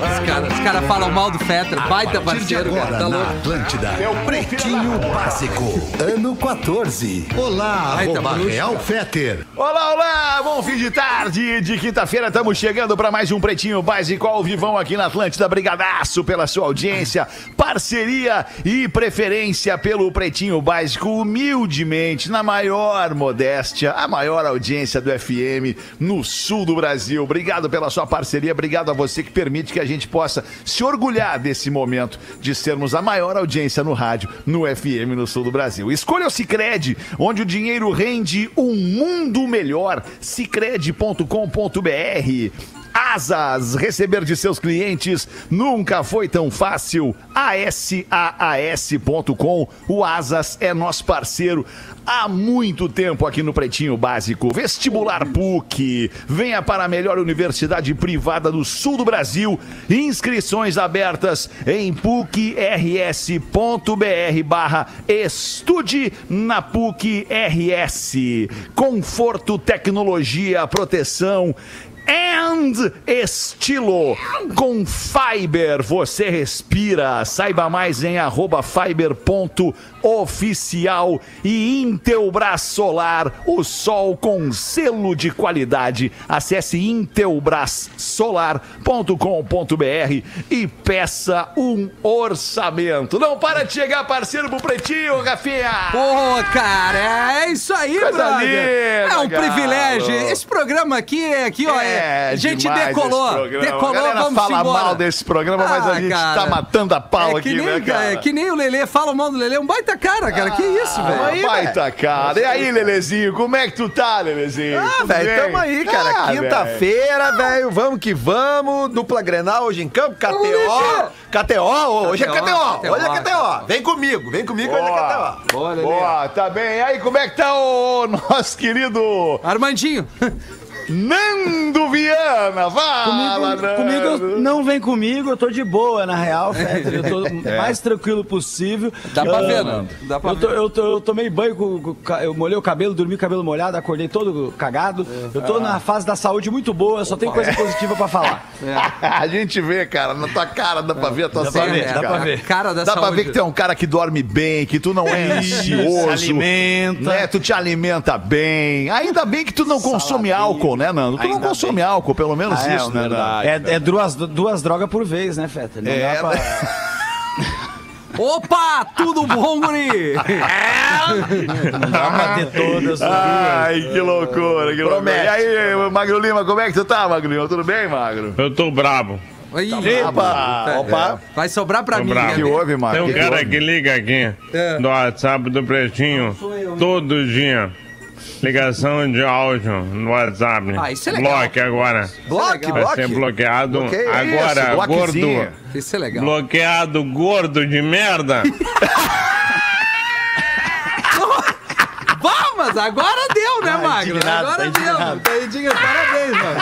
Os caras cara falam mal do Fetter, baita parceiro, cara. agora Tá na louco. Atlântida. É o Pretinho Básico, ano 14. Olá, Baita arroba. Real Feter. Olá, olá! Bom fim de tarde de quinta-feira. Estamos chegando para mais um Pretinho Básico ao vivão aqui na Atlântida. Brigadaço pela sua audiência, parceria e preferência pelo Pretinho Básico. Humildemente, na maior modéstia, a maior audiência do FM no sul do Brasil. Obrigado pela sua parceria. Obrigado a você que permite que a gente possa se orgulhar desse momento de sermos a maior audiência no rádio, no FM no sul do Brasil. Escolha o Cicred, onde o dinheiro rende um mundo melhor. Cicred.com.br Asas, receber de seus clientes nunca foi tão fácil. ASAAS.com, o Asas é nosso parceiro há muito tempo aqui no Pretinho Básico. Vestibular PUC, venha para a melhor universidade privada do sul do Brasil. Inscrições abertas em pucrs.br barra estude na PUC RS. Conforto, tecnologia, proteção and estilo. Com Fiber você respira. Saiba mais em arroba fiber.oficial e Intelbras Solar, o sol com selo de qualidade. Acesse intelbrassolar.com.br e peça um orçamento. Não para de chegar, parceiro pro Pretinho, Rafinha! Pô, cara, é isso aí, Coisa brother. linda, é um galo. privilégio. Esse programa aqui é aqui, ó. É, a gente decolou. Decolou, a galera vamos fala embora. mal desse programa, mas Ah, a gente cara. tá matando a pau É que aqui, nem, né, cara? é que nem o Lelê fala mal do Lelê, é um baita cara, cara. que isso, velho? Ah, baita cara. E aí, Lelezinho, como é que tu tá, Lelezinho? Ah, velho, tamo aí, cara. Ah, Quinta-feira, velho. Vamos que vamos. Dupla Grenal hoje em campo. KTO. KTO. Hoje é KTO. Hoje é KTO. Vem comigo. Vem comigo, hoje é Boa. KTO. Boa, Lelê. Boa, tá bem. E aí, como é que tá o nosso querido Armandinho. Nando Viana? Fala, Comigo, comigo não vem comigo, eu tô de boa, na real, Fetter. Eu tô o mais tranquilo possível. Dá pra Eu- ver, Nando. Dá pra eu, tô- ver. eu, tô- eu tomei banho, com, eu molhei o cabelo, dormi com o cabelo molhado, acordei todo cagado. Eu tô na fase da saúde muito boa, só tem coisa positiva pra falar. A gente vê, cara, na tua cara dá pra ver a tua Dá pra saúde, ver, dá cara. pra ver. Cara da Dá pra saúde. ver que tu é um cara que dorme bem, que tu não é ansioso. se alimenta. Né? Tu te alimenta bem. Ainda bem que tu não consome álcool, né, Nando? Tu não Ainda consome álcool, pelo menos Ah, é, isso, né, Nando? É, é duas, duas drogas por vez, né, Fetter? Não É, dá pra... Opa, tudo bom, guri? Não dá pra ter todas. Ai, que loucura, que loucura. E aí, Magro Lima, como é que tu tá, Magro Lima? Tudo bem, Magro? Eu tô brabo. Aí, Opa, opa. Vai sobrar pra Tô mim, bravo. né? O que houve, Magro? Tem um Que que cara houve? que liga aqui do WhatsApp do Pretinho todo dia. Ligação de áudio no WhatsApp. Ah, isso é legal. Bloque agora. Bloque, Vai ser bloque. bloqueado Bloqueia agora, isso, gordo. Isso é legal. Bloqueado gordo de merda. Vá, mas agora deu, né, Magro? indignado, agora tá deu. Tá indignado. Parabéns, mano.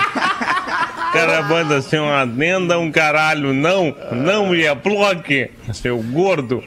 Cara manda assim uma adenda, um caralho. Não, não ia bloque. Seu gordo.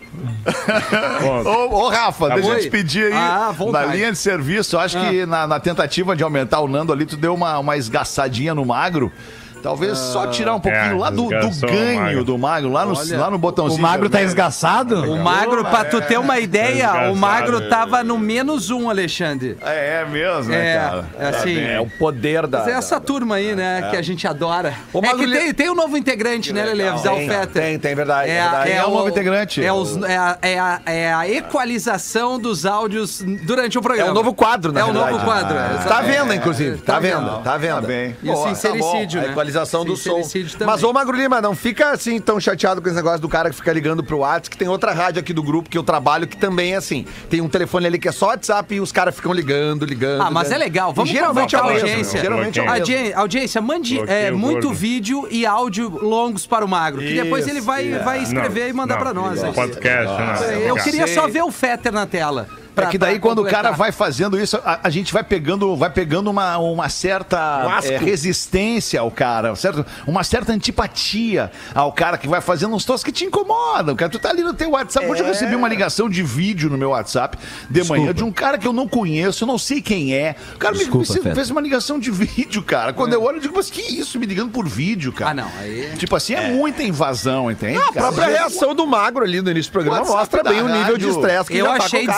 Ô, ô, Rafa, deixa eu te pedir aí. Ah, na linha de serviço, eu acho que na, na tentativa de aumentar o Nando ali, tu deu uma, uma esgaçadinha no magro. Talvez só tirar um pouquinho é, lá do, do o ganho magro. do magro, lá no, Olha, lá no botãozinho. O magro tá esgaçado? O Magro, pra tu ter uma ideia, o Desgraçado. Magro tava no menos um, Alexandre. É, é mesmo, né, É, cara? é assim. É o poder da. Mas é essa turma aí, né, que a gente adora. Ô, é que tem, tem um novo integrante, né, Lele? Avisar o Tem, Fetter. tem, tem, verdade, É, verdade. é É um o novo integrante. É, os- é a, é a- é a equalização dos áudios durante o É programa. um novo quadro, na É um verdade. novo quadro. é, Tá vendo, inclusive. Tá, tá vendo, vendo. tá vendo. Tá bem. E o sincericídio, tá bom. né? Equalização do som. Também. Mas, ô Magro Lima, não fica assim tão chateado com esse negócio do cara que fica ligando pro WhatsApp, que tem outra rádio aqui do grupo que eu trabalho que também é assim. Tem um telefone ali que é só WhatsApp e os caras ficam ligando, ligando. Ah, mas é ligando. legal. Vamos E geralmente é a mesmo, audiência. Geralmente é. Audi- audiência, mande Bloqueio é, muito gordo. vídeo e áudio longos para o Magro, que depois ele vai, vai escrever Não, e mandar para nós. aqui. Podcast, não. Eu queria só ver o Fetter na tela. É que daí pra quando o cara completar. vai fazendo isso, a, a gente vai pegando, vai pegando uma, uma certa é, resistência ao cara, certo? uma certa antipatia ao cara que vai fazendo uns troços que te incomodam. Cara, tu tá ali no teu WhatsApp. Hoje eu recebi uma ligação de vídeo no meu WhatsApp de manhã de um cara que eu não conheço, eu não sei quem é. O cara me- Desculpa, me, Feta. fez uma ligação de vídeo, cara. Quando eu olho, eu digo, mas que isso? Me ligando por vídeo, cara. Ah, não, aí- Tipo assim, é, muita invasão, entende? A cara? própria reação do magro ali no início do programa WhatsApp mostra bem o nível de rádio. estresse que Eu já tá achei com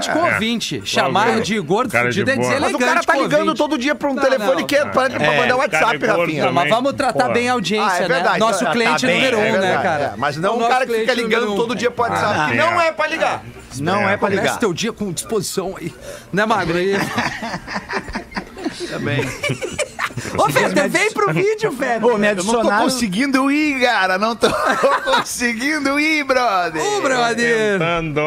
o cara. deselegante com o ouvinte. Chamar de gordo de fudido é boa. Mas deselegante o cara tá ligando todo dia pra um telefone que é pra, pra É, mandar o WhatsApp, é Rafinha. Mas vamos tratar bem a audiência, Ah, é né? verdade. Nosso Tá cliente número é um, né, cara? é. Mas não O um cara que fica ligando todo dia pro WhatsApp, Ah, que não é. é pra ligar. Não é pra Começa ligar. teu dia com disposição aí. Né, Magro? Aí... Também. Ô, Feder, vem pro vídeo, velho. Pô, me Eu não tô adicionaram. conseguindo ir, cara. Não tô conseguindo ir, brother. Ô, brother. Tentando.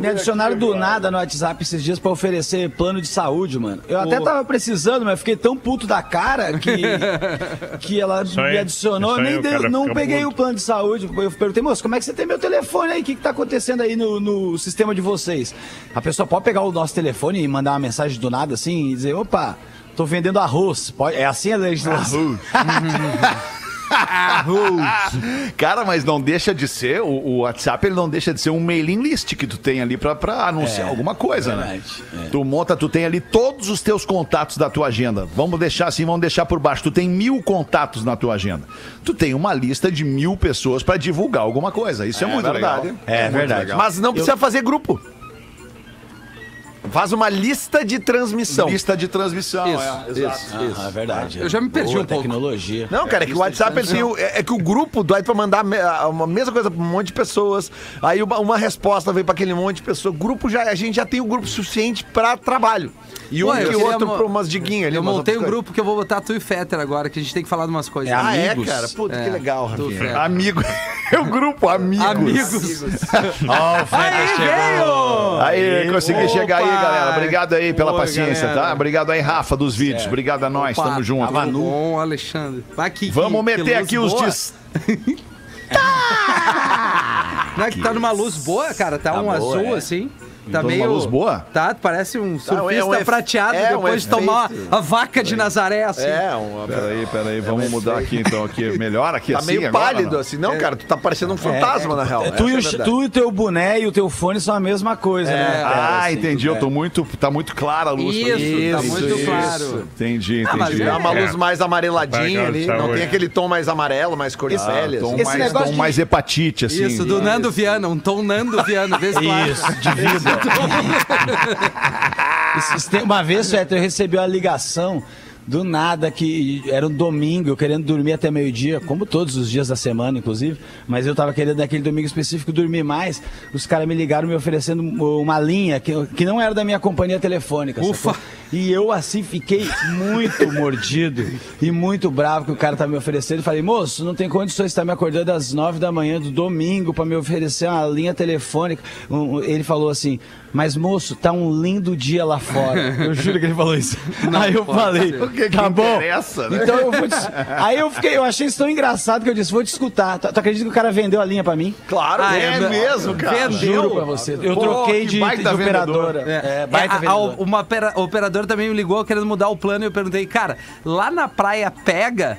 Me adicionaram do nada no WhatsApp esses dias pra oferecer plano de saúde, mano. Eu até tava precisando, mas fiquei tão puto da cara que, que ela Isso me adicionou. aí, nem cara não peguei puto. o plano de saúde. Eu perguntei, moço, como é que você tem meu telefone aí? O que, que tá acontecendo aí no, no sistema de vocês? A pessoa pode pegar o nosso telefone e mandar uma mensagem do nada assim e dizer, opa, tô vendendo arroz. Pode- É assim a legislação. Cara, mas não deixa de ser, o, o WhatsApp ele não deixa de ser um mailing list que tu tem ali pra, pra anunciar alguma coisa, né? verdade, é. Tu monta, tu tem ali todos os teus contatos da tua agenda. Vamos deixar assim, vamos deixar por baixo. Tu tem mil contatos na tua agenda. Tu tem uma lista de mil pessoas pra divulgar alguma coisa. Isso é, muito verdade. legal. É muito verdade. legal. Mas não precisa fazer grupo. Faz uma lista de transmissão. Lista de transmissão. Isso, é, isso, exato. isso. Ah, é verdade. Eu já me perdi Boa um pouco. tecnologia. Não, cara, é que o WhatsApp ele tem o- é, é que o grupo dói pra mandar a- uma mesma coisa pra um monte de pessoas. Aí uma, uma resposta veio pra aquele monte de pessoas. Grupo já a gente já tem o grupo suficiente pra trabalho. E um que queria outro pra umas diguinhas ali. Eu montei um grupo que eu vou botar tu e Fetter agora, que a gente tem que falar de umas coisas. É. Ah, é, Amigos. cara? Puta, É, que legal, tu, Rafinha. Fetter. Amigo. É o grupo Amigos. Amigos. Aí, consegui Opa! chegar aí, galera. Obrigado aí pela Oi, paciência, galera. tá? Obrigado aí, Rafa, dos vídeos. Obrigado a nós, tamo junto. Tava bom, Alexandre. Vai aqui, Vamos que- meter que aqui os boa. dis... Não é que tá numa luz boa, cara? Tá, um boa, azul é. assim. Tá Então, meio. uma luz boa? Tá, parece um surfista é um prateado é um depois de tomar a vaca de Nazaré, assim. É, um, Peraí, peraí, vamos mudar aqui então. Aqui. Melhor aqui tá assim meio agora, pálido, não? assim. Não, cara, tu tá parecendo um fantasma, na real. É, tu, e o, é tu e o teu boné e o teu fone são a mesma coisa, né? Ah, assim, entendi. Eu é. tô muito. Tá muito clara a luz. pra Isso, mim. tá Isso, muito isso. claro. Entendi, Ah, mas entendi. É uma É. luz mais amareladinha ali. cara, Não tem aquele tom mais amarelo, mais cor de pele. Tom assim. Mais, hepatite, assim. Isso, do Nando Viana, um tom Nando Viana, vê se claro. Isso, de vida. Uma vez, Fetter, eu recebi uma ligação do nada que era um domingo, eu querendo dormir até meio-dia, como todos os dias da semana, inclusive, mas eu tava querendo naquele domingo específico dormir mais. Os caras me ligaram me oferecendo uma linha que, que não era da minha companhia telefônica. Ufa. sacou? E eu assim fiquei muito mordido e muito bravo que o cara tá me oferecendo. Falei, moço, não tem condições de estar me acordando às nove da manhã do domingo para me oferecer uma linha telefônica. Ele falou assim, mas moço, tá um lindo dia lá fora. Eu juro que ele falou isso. Aí eu falei, que que tá bom. interessa, né? Então eu vou te... Aí eu fiquei, eu achei isso tão engraçado que eu disse, vou te escutar. Tu, tu acredita que o cara vendeu a linha para mim? Claro, Ah, é, é mesmo, cara. Juro pra você. Eu Pô, troquei que de, baita de operadora. É, baita É, a- a- vendedor. uma opera- operadora também me ligou querendo mudar o plano e eu perguntei, cara, lá na praia pega?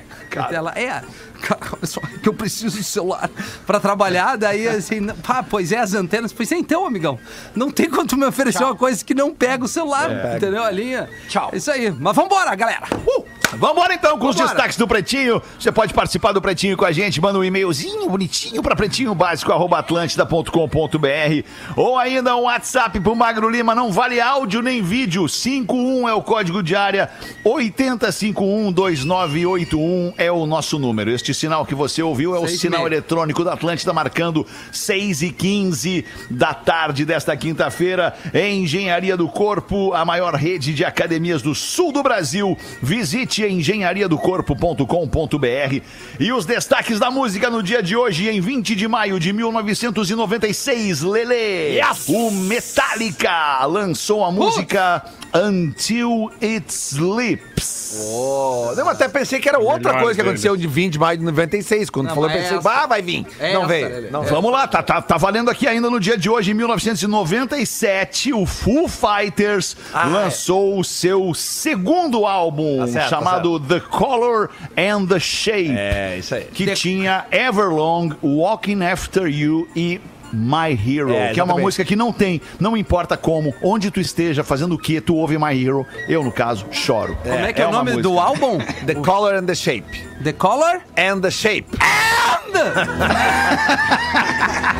Ela, é, cara, só, que eu preciso de celular pra trabalhar, daí assim, pá, pois é, as antenas. Pois é, então, amigão, não tem como tu me oferecer uma coisa que não pega o celular, entendeu? A linha. Tchau. É Isso aí, mas vambora, galera. Uh! Vambora então com os Vambora. destaques do Pretinho. Você pode participar do Pretinho com a gente, manda um e-mailzinho bonitinho pra pretinhobásico.atlântida.com.br ou ainda um WhatsApp pro Magro Lima, não vale áudio nem vídeo. 51 é o código de área, 80512981 é o nosso número. Este sinal que você ouviu é o sinal eletrônico da Atlântida, marcando 6 e 15 da tarde desta quinta-feira. Engenharia do Corpo, a maior rede de academias do sul do Brasil. Visite site é engenhariadocorpo.com.br. E os destaques da música no dia de hoje, em 20 de maio de 1996, Lele. O Metallica lançou a música Until It Sleeps. Oh, eu até pensei que era outra Melhor coisa que deles. aconteceu de 20 de maio de 96. Quando Não, falou, eu mas pensei, essa- ah, vai vir. É não essa, veio. Lelê. Não veio. Vamos lá, tá, tá, tá valendo aqui ainda no dia de hoje, em 1997, o Foo Fighters lançou o seu segundo álbum, Tá certo, tá chamado The Color and the Shape, É, isso aí. que tinha Everlong, Walking After You e My Hero, É, que é uma música que não tem, não importa como, onde tu esteja, fazendo o que, tu ouve My Hero. Eu, no caso, choro. Como é que é, o uma nome música. do álbum? The Color and the Shape. The Color? And the Shape.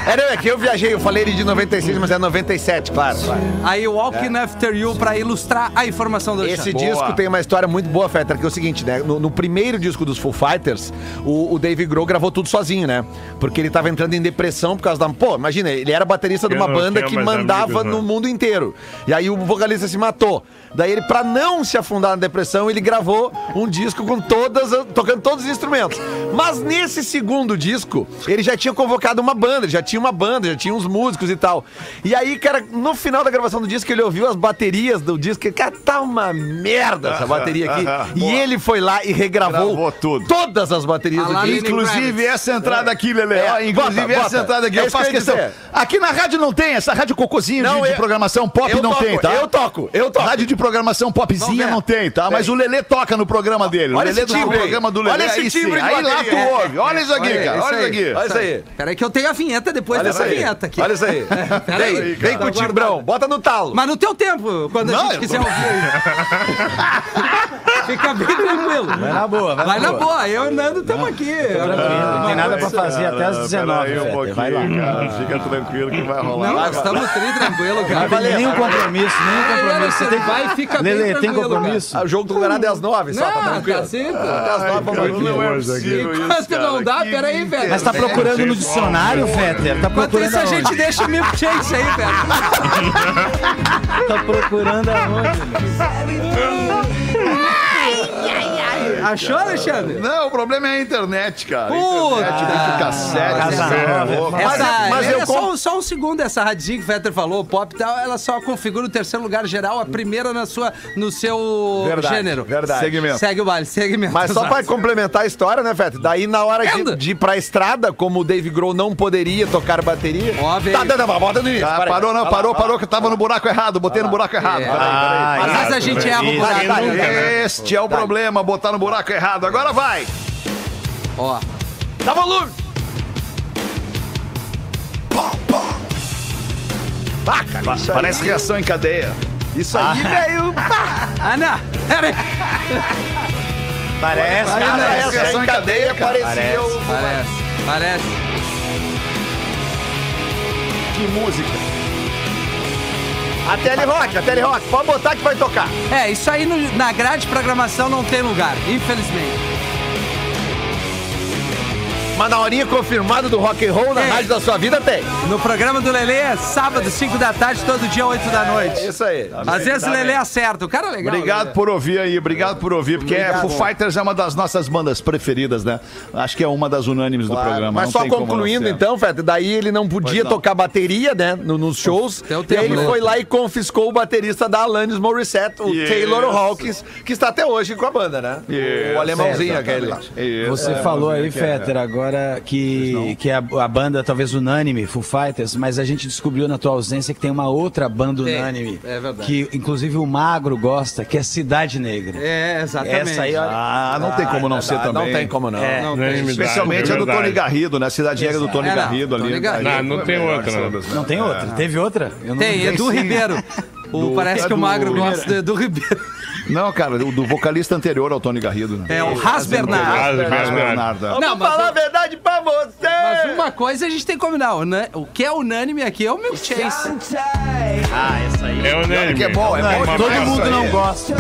Era, é que eu viajei, eu falei ele de 96, mas é 97, claro. claro. Aí Walking After You pra ilustrar a informação do Esse disco tem uma história muito boa, Fetter, que é o seguinte, né? No, no primeiro disco dos Foo Fighters, o, o Dave Grohl gravou tudo sozinho, né? Porque ele tava entrando em depressão por causa da. Pô, imagina, ele era baterista de uma banda que mais mandava amigos, né? no mundo inteiro. E aí o vocalista se matou. Daí ele, pra não se afundar na depressão, ele gravou um disco com todas, as- tocando todos os instrumentos. Mas nesse segundo disco, ele já tinha convocado uma banda, ele já tinha uma banda, já tinha uns músicos e tal. E aí, cara, no final da gravação do disco, ele ouviu as baterias do disco, e, cara, tá uma merda essa bateria aqui. e boa. ele foi lá e regravou Gravou tudo. todas as baterias do disco. Inclusive essa entrada aqui, Lele. É, ó, inclusive bota, essa bota. entrada aqui. É eu faço eu ia questão. dizer. Aqui na rádio não tem, essa rádio cocôzinho Não, de, de eu- programação pop não toco, tem, tá? eu toco, eu toco. Rádio de programação popzinha ver. não tem, tá? Mas Tem. o Lelê toca no programa dele. Olha o Lelê esse no timbre aí. programa do Lelê. Olha esse aí sim. timbre de Aí lá tu É, ouve. Olha isso aqui, Olha, cara. Olha isso aí. aqui. Olha isso aí. Peraí que eu tenho a vinheta depois dessa aí. vinheta aqui. Olha isso aí. Peraí, Vem, vem com o Tá timbrão, bota no talo. Mas no teu tempo, quando a Não, gente quiser ouvir. Fica bem tranquilo. Vai na boa, vai, Vai na boa, eu e o Nando estamos aqui. Tranquilo, não tem nada pra fazer até as 19, Peraí um vai lá. cara. Fica tranquilo que vai rolar. Não, nós estamos tri tranquilo, cara. Não tem nenhum compromisso, nenhum compromisso. Você tem vai e fica bem Lele, tem tranquilo, compromisso? Ah, O jogo do Granada é às nove, só, tá Não, tranquilo. tá cinco. Até às nove, vamos cara, dormir. não é possível isso, Enquanto cara. não dá, peraí, velho. Mas tá procurando no dicionário, Fetter? Tá Enquanto procurando isso, a gente deixa o Milk Chase aí, velho. Tá procurando aonde? Achou, Alexandre? Não, o problema é a internet, cara. Puta. internet, é nova. louco. Essa, Mas- mas é eu só, só um segundo, essa radinha que o Fetter falou, pop e tal, ela só configura o terceiro lugar geral, a primeira na sua, no seu Verdade, gênero. verdade. Segmento. Segue o baile, segmento. Mas só pra complementar a história, né, Fete? Daí na hora de, de ir pra estrada, como o Dave Grohl não poderia tocar bateria. Ó, veio. Tá dando uma volta no início. Ah, parou, não, parou, parou, que eu tava no buraco errado, botei no buraco errado. É. Peraí, peraí. Às vezes a gente erra o buraco. Vai. Este é o problema, botar no buraco errado. Agora vai. Ó, Dá volume! Ah, cara, isso aí, Parece reação em cadeia. isso aí veio. ah, não, pera aí. Parece, Cara, parece reação em cadeia cadeia, parecia o... Parece, parece. Que música. A Tele Rock, a Tele Rock. Pode botar que vai tocar. É, isso aí no- na grade de programação não tem lugar, infelizmente. Mas na horinha confirmada do rock and roll na Tem. rádio da sua vida tem. No programa do Lelê, é sábado, 5 da tarde, todo dia, 8 da noite. Isso aí. Às vezes o Lelê acerta, o cara é legal. Obrigado Lelê. por ouvir aí, obrigado por ouvir, porque é, Obrigado. Foo Fighters é uma das nossas bandas preferidas, né? Acho que é uma das unânimes do Claro. programa. Mas não só concluindo então, Feta, daí ele não podia não. tocar bateria, né, no- nos shows. Tem o e tempo, aí ele né? foi lá e confiscou o baterista da Alanis Morissette, o Yes. Taylor Hawkins, que está até hoje com a banda, né? Yes. O alemãozinho aquele lá. Isso. Você falou aí, Fetter, agora que, que é a, a banda talvez unânime, Foo Fighters, mas a gente descobriu na tua ausência que tem uma outra banda Tem, unânime. é verdade. Que inclusive o Magro gosta, que é Cidade Negra. É, exatamente. Essa aí, olha. Ah, não tem como não ser Ah, também. Não tem como não. É. Não tem. Especialmente a do verdade. Tony Garrido, né? Cidade Negra do Tony É, não, Garrido ali. Tony Garrido. Ali Não, não tem outra, melhor não. tem outra? Teve outra? Eu não Tem, Edu Ribeiro. O, parece é que o do- Magro gosta do Edu Ribeiro. Não, cara, o do vocalista anterior ao Tony Garrido, né? É o Ras Bernardo. Ras Bernardo. É. Não, mas, a verdade pra você! mas uma coisa a gente tem que combinar. O, na- o que é unânime aqui é o Milk Chase. É unânime. Que é bom, é bom Uma Todo mundo não gosta.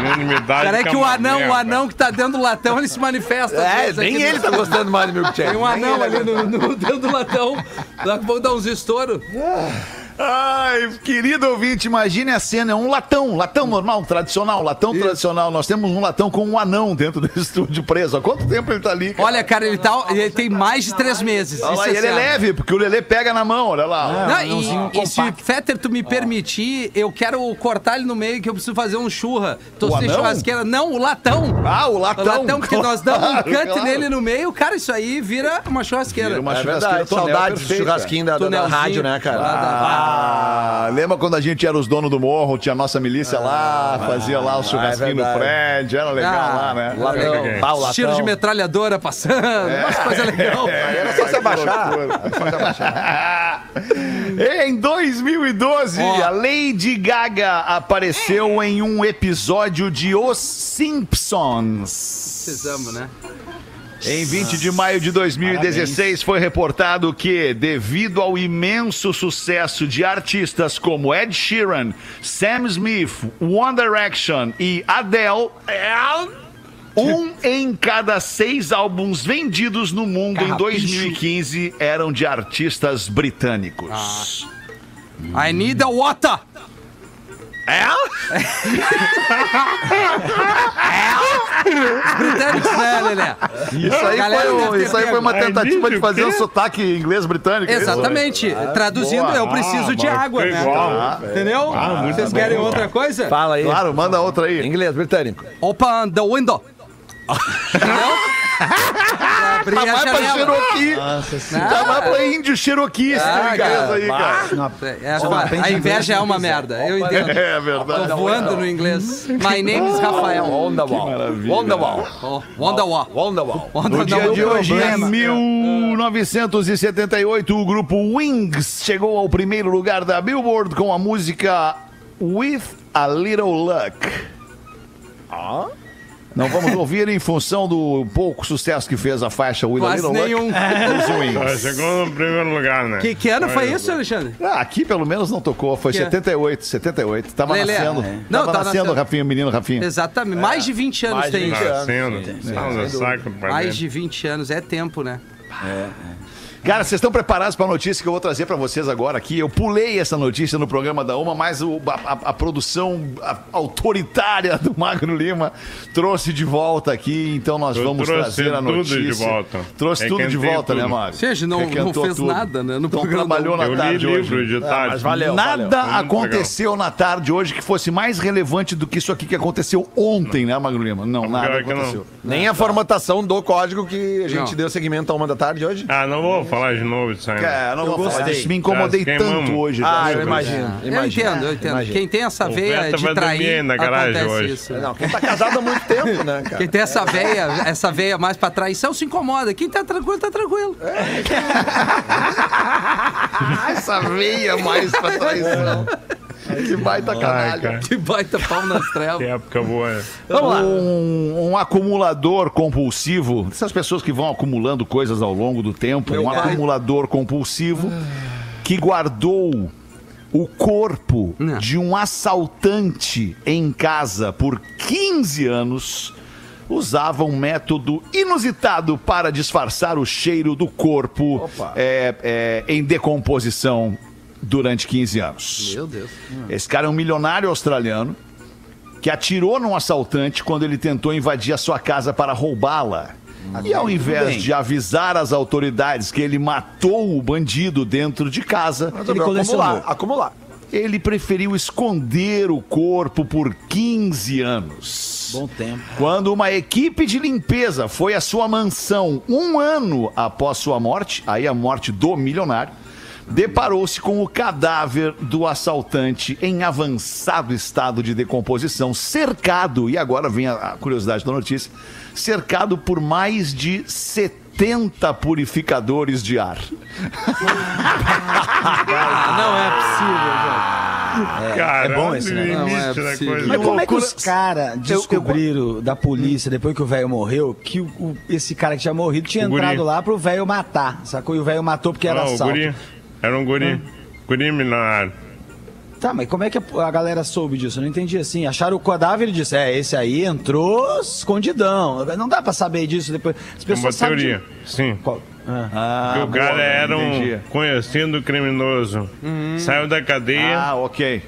Unanimidade. Cara, é que o anão, o anão que tá dentro do latão, ele se manifesta. É, nem ele no- tá gostando mais do Milkshake. Tem um anão ali no, no dentro do latão. Daqui a pouco dá uns estouros. Ai, querido ouvinte, imagine a cena, é um latão, latão normal, tradicional, latão tradicional. Nós temos um latão com um anão dentro do estúdio preso. Há quanto tempo ele tá ali? cara? Olha, cara, ele, tá, ele tem mais de três meses. Olha Isso lá, e ele é leve, porque o Lelê pega na mão, olha lá. Não, anãozinho e, e se. Fetter, tu me permitir, eu quero cortar ele no meio, que eu preciso fazer um churra. Tô O sem anão? churrasqueira. Não, o latão. Ah, o O latão. latão, porque nós damos um cut claro. nele no meio, cara, isso aí vira uma churrasqueira. Vira uma É churrasqueira saudades do churrasquinho da, da, da rádio, né, cara? Ah, lembra quando a gente era os donos do morro, tinha a nossa milícia lá, fazia lá o churrasquinho no prédio, era legal Ah, lá, né? Latão, É. Tiro de metralhadora passando, umas coisas legais. Era só se abaixar. em 2012, Ó. a Lady Gaga apareceu em um episódio de Os Simpsons. Precisamos, né? Em 20 de maio de 2016, foi reportado que, devido ao imenso sucesso de artistas como Ed Sheeran, Sam Smith, One Direction e Adele, um em cada seis álbuns vendidos no mundo em 2015 eram de artistas britânicos. I need a water. É? Britânicos, né, Lelé? Isso aí, Galera foi, isso aí foi uma pego. tentativa de fazer o um sotaque inglês britânico. é isso? Exatamente. Traduzindo, boa. eu preciso Ah, de água, né? igual. Entendeu? Ah, Vocês bom. querem outra coisa? Fala aí. Claro, manda outra aí. Inglês, britânico. Open the window. Entendeu? Abrir Tá a mais pra janela. Cherokee. Tá mais pra índio Cherokee esse Ah, cara. aí, cara. É, a- a inveja é uma merda, eu entendo. É verdade. Tô voando no inglês. My name is Rafael. Wonderwall. Wonderwall. Oh, Wonderwall. Wonderwall. Wonder No dia de hoje, em problema. 1978, o grupo Wings chegou ao primeiro lugar da Billboard com a música With a Little Luck. Não vamos ouvir em função do pouco sucesso que fez a faixa a Quase Little nenhum. Luck. Chegou no primeiro lugar, né? Que, que ano foi Olha, isso, Alexandre? Ah, aqui pelo menos não tocou, foi Que? 78, 78. Tava Lelê, nascendo. é. Tava Não, tá nascendo, nascendo. Rafinha, menino Rafinha. Exatamente. Mais de 20 anos mais de tem 20 isso. anos. Nascendo. Saco pra Mais de 20 anos. É tempo, né? Cara, vocês estão preparados para a notícia que eu vou trazer para vocês agora aqui? Eu pulei essa notícia no programa da Uma, mas o- a, a- a produção autoritária do Magro Lima trouxe de volta aqui, então nós Eu vamos trouxe trazer a tudo notícia. de volta. Trouxe tudo de volta, né, tudo. Magro? Seja, não, não fez tudo. nada, né? No Então trabalhou na Eu li tarde livro hoje. de tarde. mas valeu. Nada muito aconteceu na tarde hoje que fosse mais relevante do que isso aqui que aconteceu ontem, né, Magro Lima? Não, nada que não. aconteceu. Nem a formatação do código que a gente Não. deu segmento a uma da tarde hoje. Ah, não vou falar de novo disso aí. né? É, não vou falar disso. Me incomodei Já queimamos. tanto hoje. Ah, eu imagino. Eu imagino. entendo, eu entendo. Imagino. Quem tem essa veia de trair, na garagem acontece hoje. isso. Não, quem tá casado há muito tempo, né, cara? Quem tem essa veia, essa veia mais pra traição se incomoda. Quem tá tranquilo, tá tranquilo. Essa veia mais pra traição. Que baita Ai, canalha. Que baita pau nas Que trevas. época boa. né? Um, um acumulador compulsivo, essas pessoas que vão acumulando coisas ao longo do tempo, um acumulador compulsivo que guardou o corpo Não. de um assaltante em casa por 15 anos. Usava um método inusitado para disfarçar o cheiro do corpo é, é, em decomposição durante 15 anos. Meu Deus. Esse cara é um milionário australiano que atirou num assaltante quando ele tentou invadir a sua casa para roubá-la. E ao invés de avisar as autoridades que ele matou o bandido dentro de casa, Ele acumular, acumular. ele preferiu esconder o corpo por 15 anos. Bom tempo. Quando uma equipe de limpeza foi à sua mansão um ano após sua morte, aí a morte do milionário, deparou-se com o cadáver do assaltante em avançado estado de decomposição, cercado, e agora vem a, curiosidade da notícia, cercado por mais de 70 purificadores de ar. Não é possível, Cara, é bom olha esse limite Não é possível. coisa. Mas como é que os caras descobriram da polícia, depois que o velho morreu, que o- o- esse cara que tinha morrido tinha O guri. entrado lá pro velho matar, sacou? E o velho matou porque era Ah, assalto. Era um guri. Guri milionário. Tá, mas como é que a, galera soube disso? Eu não entendi assim. Acharam o cadáver e disse, é, esse aí entrou escondidão. Não dá pra saber disso depois. As É uma pessoas sabem teoria. de- Sim. Qual- Ah, que o cara boa, era um entendi. conhecido criminoso. Saiu da cadeia. Ah, ok.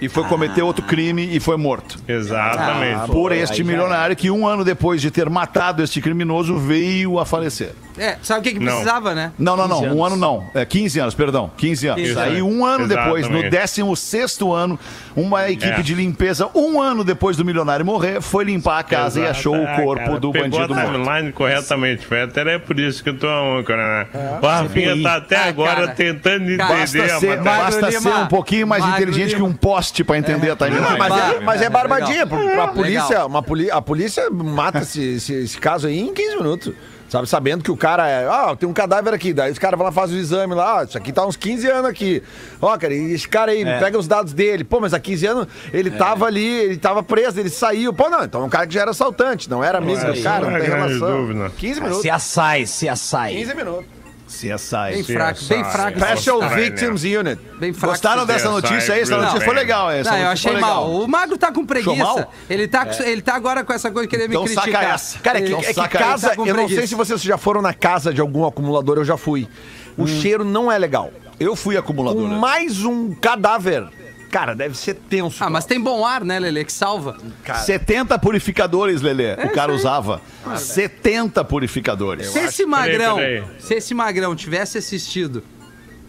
E foi cometer outro crime e foi morto. Exatamente. Por este milionário que um ano depois de ter matado este criminoso veio a falecer. É, sabe o que, que Não. precisava, né? Não, não, não. 15 Um anos. ano não. É 15 anos, perdão. 15 anos. 15 Aí anos. um ano depois, no Exatamente. 16 ano, uma equipe É. de limpeza, um ano depois do milionário morrer, foi limpar a casa e Exato. achou Ah, o corpo cara, do pegou bandido a morto. timeline corretamente, Fetter. É por isso que eu tô a âncora, né? O Rafinha tá até Ah, agora cara. tentando entender Basta a ser, matéria. basta Lima. ser um pouquinho mais Magro inteligente que Lima. um poste pra entender a timeline. Mas, é, mas é barbadinha. Pra, pra polícia, Legal. uma poli- a polícia mata esse, esse, esse caso aí em 15 minutos. Sabe, sabendo que o cara é. Ah, tem um cadáver aqui. Daí os caras vão lá fazem o exame lá. Ah, isso aqui tá há uns 15 anos aqui. Ó, cara, e esse cara aí, É. pega os dados dele. Pô, mas há 15 anos ele tava ali, ele tava preso, ele saiu. Pô, não, então é um cara que já era assaltante, não era amigo É, cara, não não é tem relação. dúvida. 15 minutos. Se assai, se assai. 15 minutos. CSI. Bem fraco, bem fraco. Special Nossa, Victims Unit. Bem fraco. Gostaram dessa CSI notícia aí? Essa notícia foi legal. Essa Não, eu achei mal. O Magro tá com preguiça. Ele tá, com- ele tá agora com essa coisa de querer me Então saca criticar. essa. Cara, é que, Ele- é que saca- casa, tá eu não sei se vocês já foram na casa de algum acumulador, eu já fui. O cheiro não é legal. Eu fui acumulador. Com né? mais um cadáver. Cara, deve ser tenso. Ah, mas tem bom ar, né, Lele, que salva. 70 purificadores, Lelê. o cara usava. 70 purificadores. Se esse magrão, peraí. se esse magrão tivesse assistido,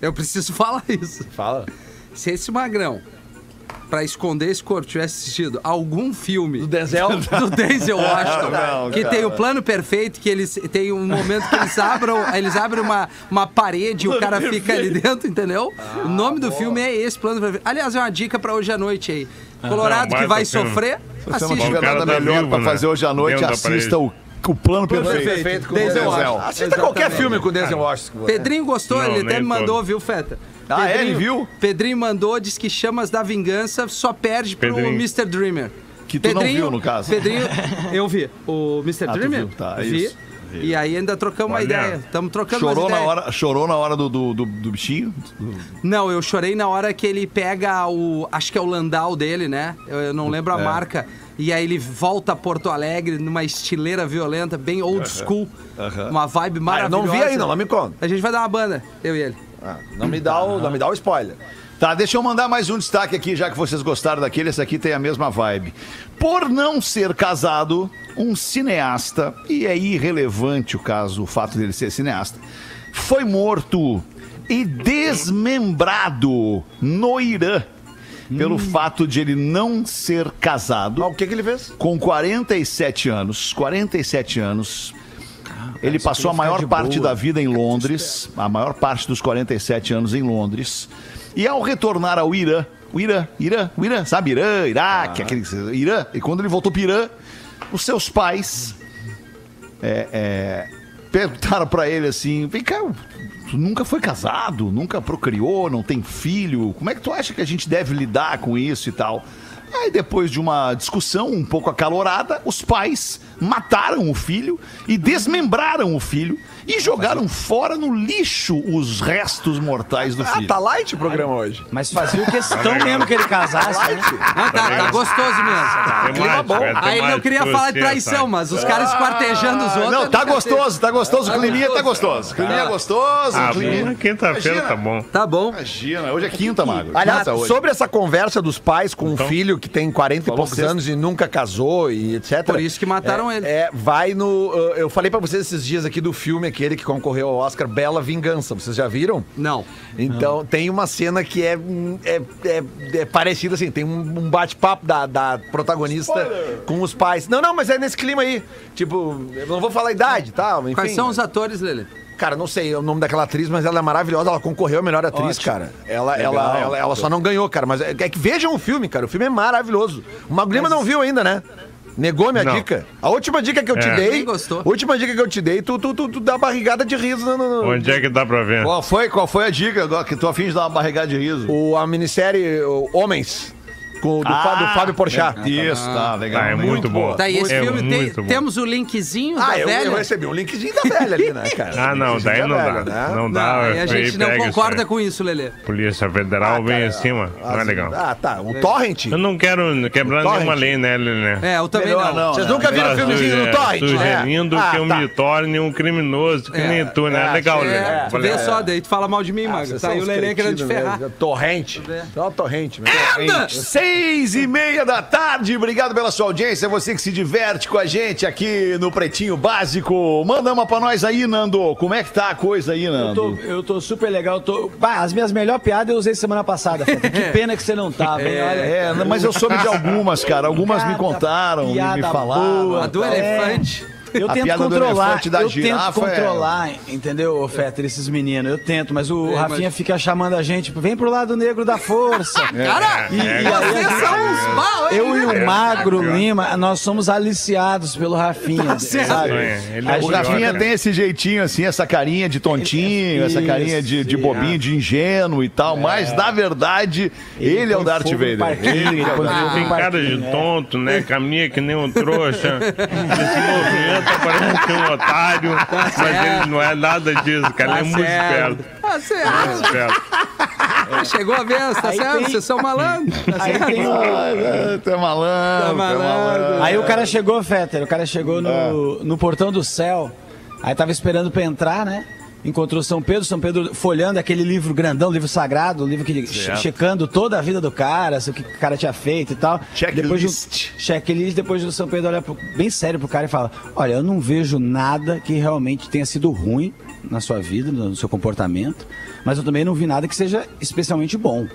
eu preciso falar isso. Fala. Se esse magrão, pra esconder esse corpo, tivesse assistido algum filme Do Denzel? do Denzel Washington, Não, que cara. tem o plano perfeito, que eles tem um momento que eles abram, eles abrem uma, uma parede e o cara fica ali dentro, entendeu? o nome do filme é esse, plano perfeito. Aliás, é uma dica pra hoje à noite aí. Colorado Não, que vai filme. sofrer, Se você não assiste. tiver nada tá melhor vivo, pra né? fazer hoje à noite, Dentro assista o, o plano perfeito. Perfeito com Denzel Denzel. Washington. Assista qualquer Exatamente. filme com Denzel Washington. Pedrinho gostou, Não, ele até me mandou, todo. viu, Feta? Ah, é? Pedrinho- Ele viu? Pedrinho mandou, diz que Chamas da Vingança só perde pro Pedrinho. Mr. Dreamer. Que tu não viu, no caso. Pedrinho, eu vi. O Mr. Ah, tu Dreamer? viu, tá, é vi. isso. E aí ainda trocamos uma ideia. Estamos trocando Chorou umas na, hora, chorou na hora do, do, do, do bichinho? Não, eu chorei na hora que ele pega o. Acho que é o Landau dele, né? Eu, eu não lembro a É. marca. E aí ele volta a Porto Alegre numa estileira violenta, bem old school. Uma vibe Ah, maravilhosa. não vi ainda, não me conta. A gente vai dar uma banda, eu e ele. Ah, não, me dá o, não me dá o spoiler. Tá, deixa eu mandar mais um destaque aqui, já que vocês gostaram daquele. Esse aqui tem a mesma vibe. Por não ser casado, um cineasta, e é irrelevante o caso, o fato dele ser cineasta, foi morto e desmembrado no Irã pelo fato de ele não ser casado. Mas o que, que ele fez? Com 47 anos, 47 anos, ele passou a maior parte da vida em Londres, a maior parte dos 47 anos em Londres. E ao retornar ao Irã, o Irã, Irã, o Irã, sabe? Irã, Iraque, aquele Irã. E quando ele voltou para Irã, os seus pais é, é, perguntaram para ele assim: vem cá, tu nunca foi casado, nunca procriou, não tem filho. Como é que tu acha que a gente deve lidar com isso e tal? Aí, depois de uma discussão um pouco acalorada, os pais mataram o filho e desmembraram o filho e jogaram fora no lixo os restos mortais do Ah, filho. tá light o programa hoje. Mas fazia questão mesmo que ele casasse, né? Ah, tá, tá gostoso mesmo. Clima bom. Aí ele não queria falar de traição, mas os caras esquartejando os outros. Não, tá gostoso, tá gostoso. O climinha tá gostoso. O climinha é gostoso. Ah, o climinha- quinta-feira tá bom. Tá bom. Imagina, hoje é quinta, Mago. Aliás, sobre essa conversa dos pais com Então. um filho que tem 40 e poucos anos e nunca casou e etc. Por isso que mataram é, ele. É, vai no. Eu falei pra vocês esses dias aqui do filme, aquele que concorreu ao Oscar, Bela Vingança. Vocês já viram? Não. Então tem uma cena que é, é, é, é parecida assim, tem um, um bate-papo da, da protagonista com os pais. Não, não, mas é nesse clima aí. Tipo, eu não vou falar a idade, tá? Enfim, Quais são os atores, Lele? Cara, não sei o nome daquela atriz, mas ela é maravilhosa. Ela concorreu a melhor atriz, Ótimo. cara. Ela, Legal. ela, ela, ela só não ganhou, cara. Mas é, é que vejam o filme, cara. O filme é maravilhoso. O Magro Lima não viu ainda, né? Negou minha Não. dica. A última dica que eu te É. dei. Gostou. A última dica que eu te dei, tu, tu, tu, tu dá barrigada de riso no. no- no- Onde é que dá pra ver? Qual foi, qual foi a dica agora que tu afim de dar uma barrigada de riso? O, a minissérie o, Homens. Com o do, Fá- do Fábio Porchat. Isso, tá, legal. Ah, é muito bom. Tá, e esse É filme tem- bom. temos o linkzinho Ah, da eu, velha. eu recebi um linkzinho da velha ali, né, cara? Ah, não, daí da não velha, dá. né? Não dá. Não, aí a aí gente não concorda com isso, Lelê. Polícia Federal vem cara, em cima. Não é Assim, legal. Ah, tá. Um torrent? Eu não quero quebrar nenhuma lei, né, Lelê? É, eu também Melhor não. Vocês nunca viram o filmezinho do torrent? Sugerindo É. Ah, que eu tá. me torne um criminoso, que É. nem tu, né? É, legal, Lelê. tu vê só, daí tu fala mal de mim, Mago. Vocês Tá aí o Lelê querendo te ferrar. mesmo. Torrent. Só torrente mesmo. Seis e meia da tarde, obrigado pela sua audiência, você que se diverte com a gente aqui no Pretinho Básico. Manda uma pra nós aí, Nando. Como é que tá a coisa aí, Eu tô, Nando? eu tô super legal. eu Tô... Bah, as minhas melhores piadas eu usei semana passada. Que pena que você não tava, hein? Olha. É, mas eu soube de algumas, cara. Algumas me contaram, me, me falaram. boa. A do É. Eu A tento controlar, eu girafa tento é- controlar, entendeu, Fetter, esses meninos, eu tento, mas o Rafinha fica chamando a gente, vem pro lado negro da força. Cara, E, e É, aí, vocês a gente- são uns mal, hein? eu e o Magro Lima, nós somos aliciados pelo Rafinha, sabe? É, ele é A o Rafinha tem esse jeitinho, assim, essa carinha de tontinho, essa carinha de, de bobinho, de ingênuo e tal, mas na verdade, ele, é o Darth Vader. Ele é o Darth fogo no Tem cara de parquinho, é. tonto, né? Caminha que nem um trouxa. Esse movimento parece um otário. mas ele não é nada disso, cara. Ele é muito esperto. Tá Muito certo. esperto. Chegou a vez, tá Aí certo? tem- Vocês são malandros. Tá Aí certo? tem o- Ah, Tu é malandro, é malandro. malandro. Aí o cara chegou, Fetter, o cara chegou no, É. no portão do céu, aí tava esperando pra entrar, né? Encontrou São Pedro, São Pedro folhando aquele livro grandão, livro sagrado, livro que che- checando toda a vida do cara, o que o cara tinha feito e tal. Checklist. Depois do, checklist, depois o São Pedro olha pro- bem sério pro cara e fala: Olha, eu não vejo nada que realmente tenha sido ruim na sua vida, no seu comportamento, mas eu também não vi nada que seja especialmente bom.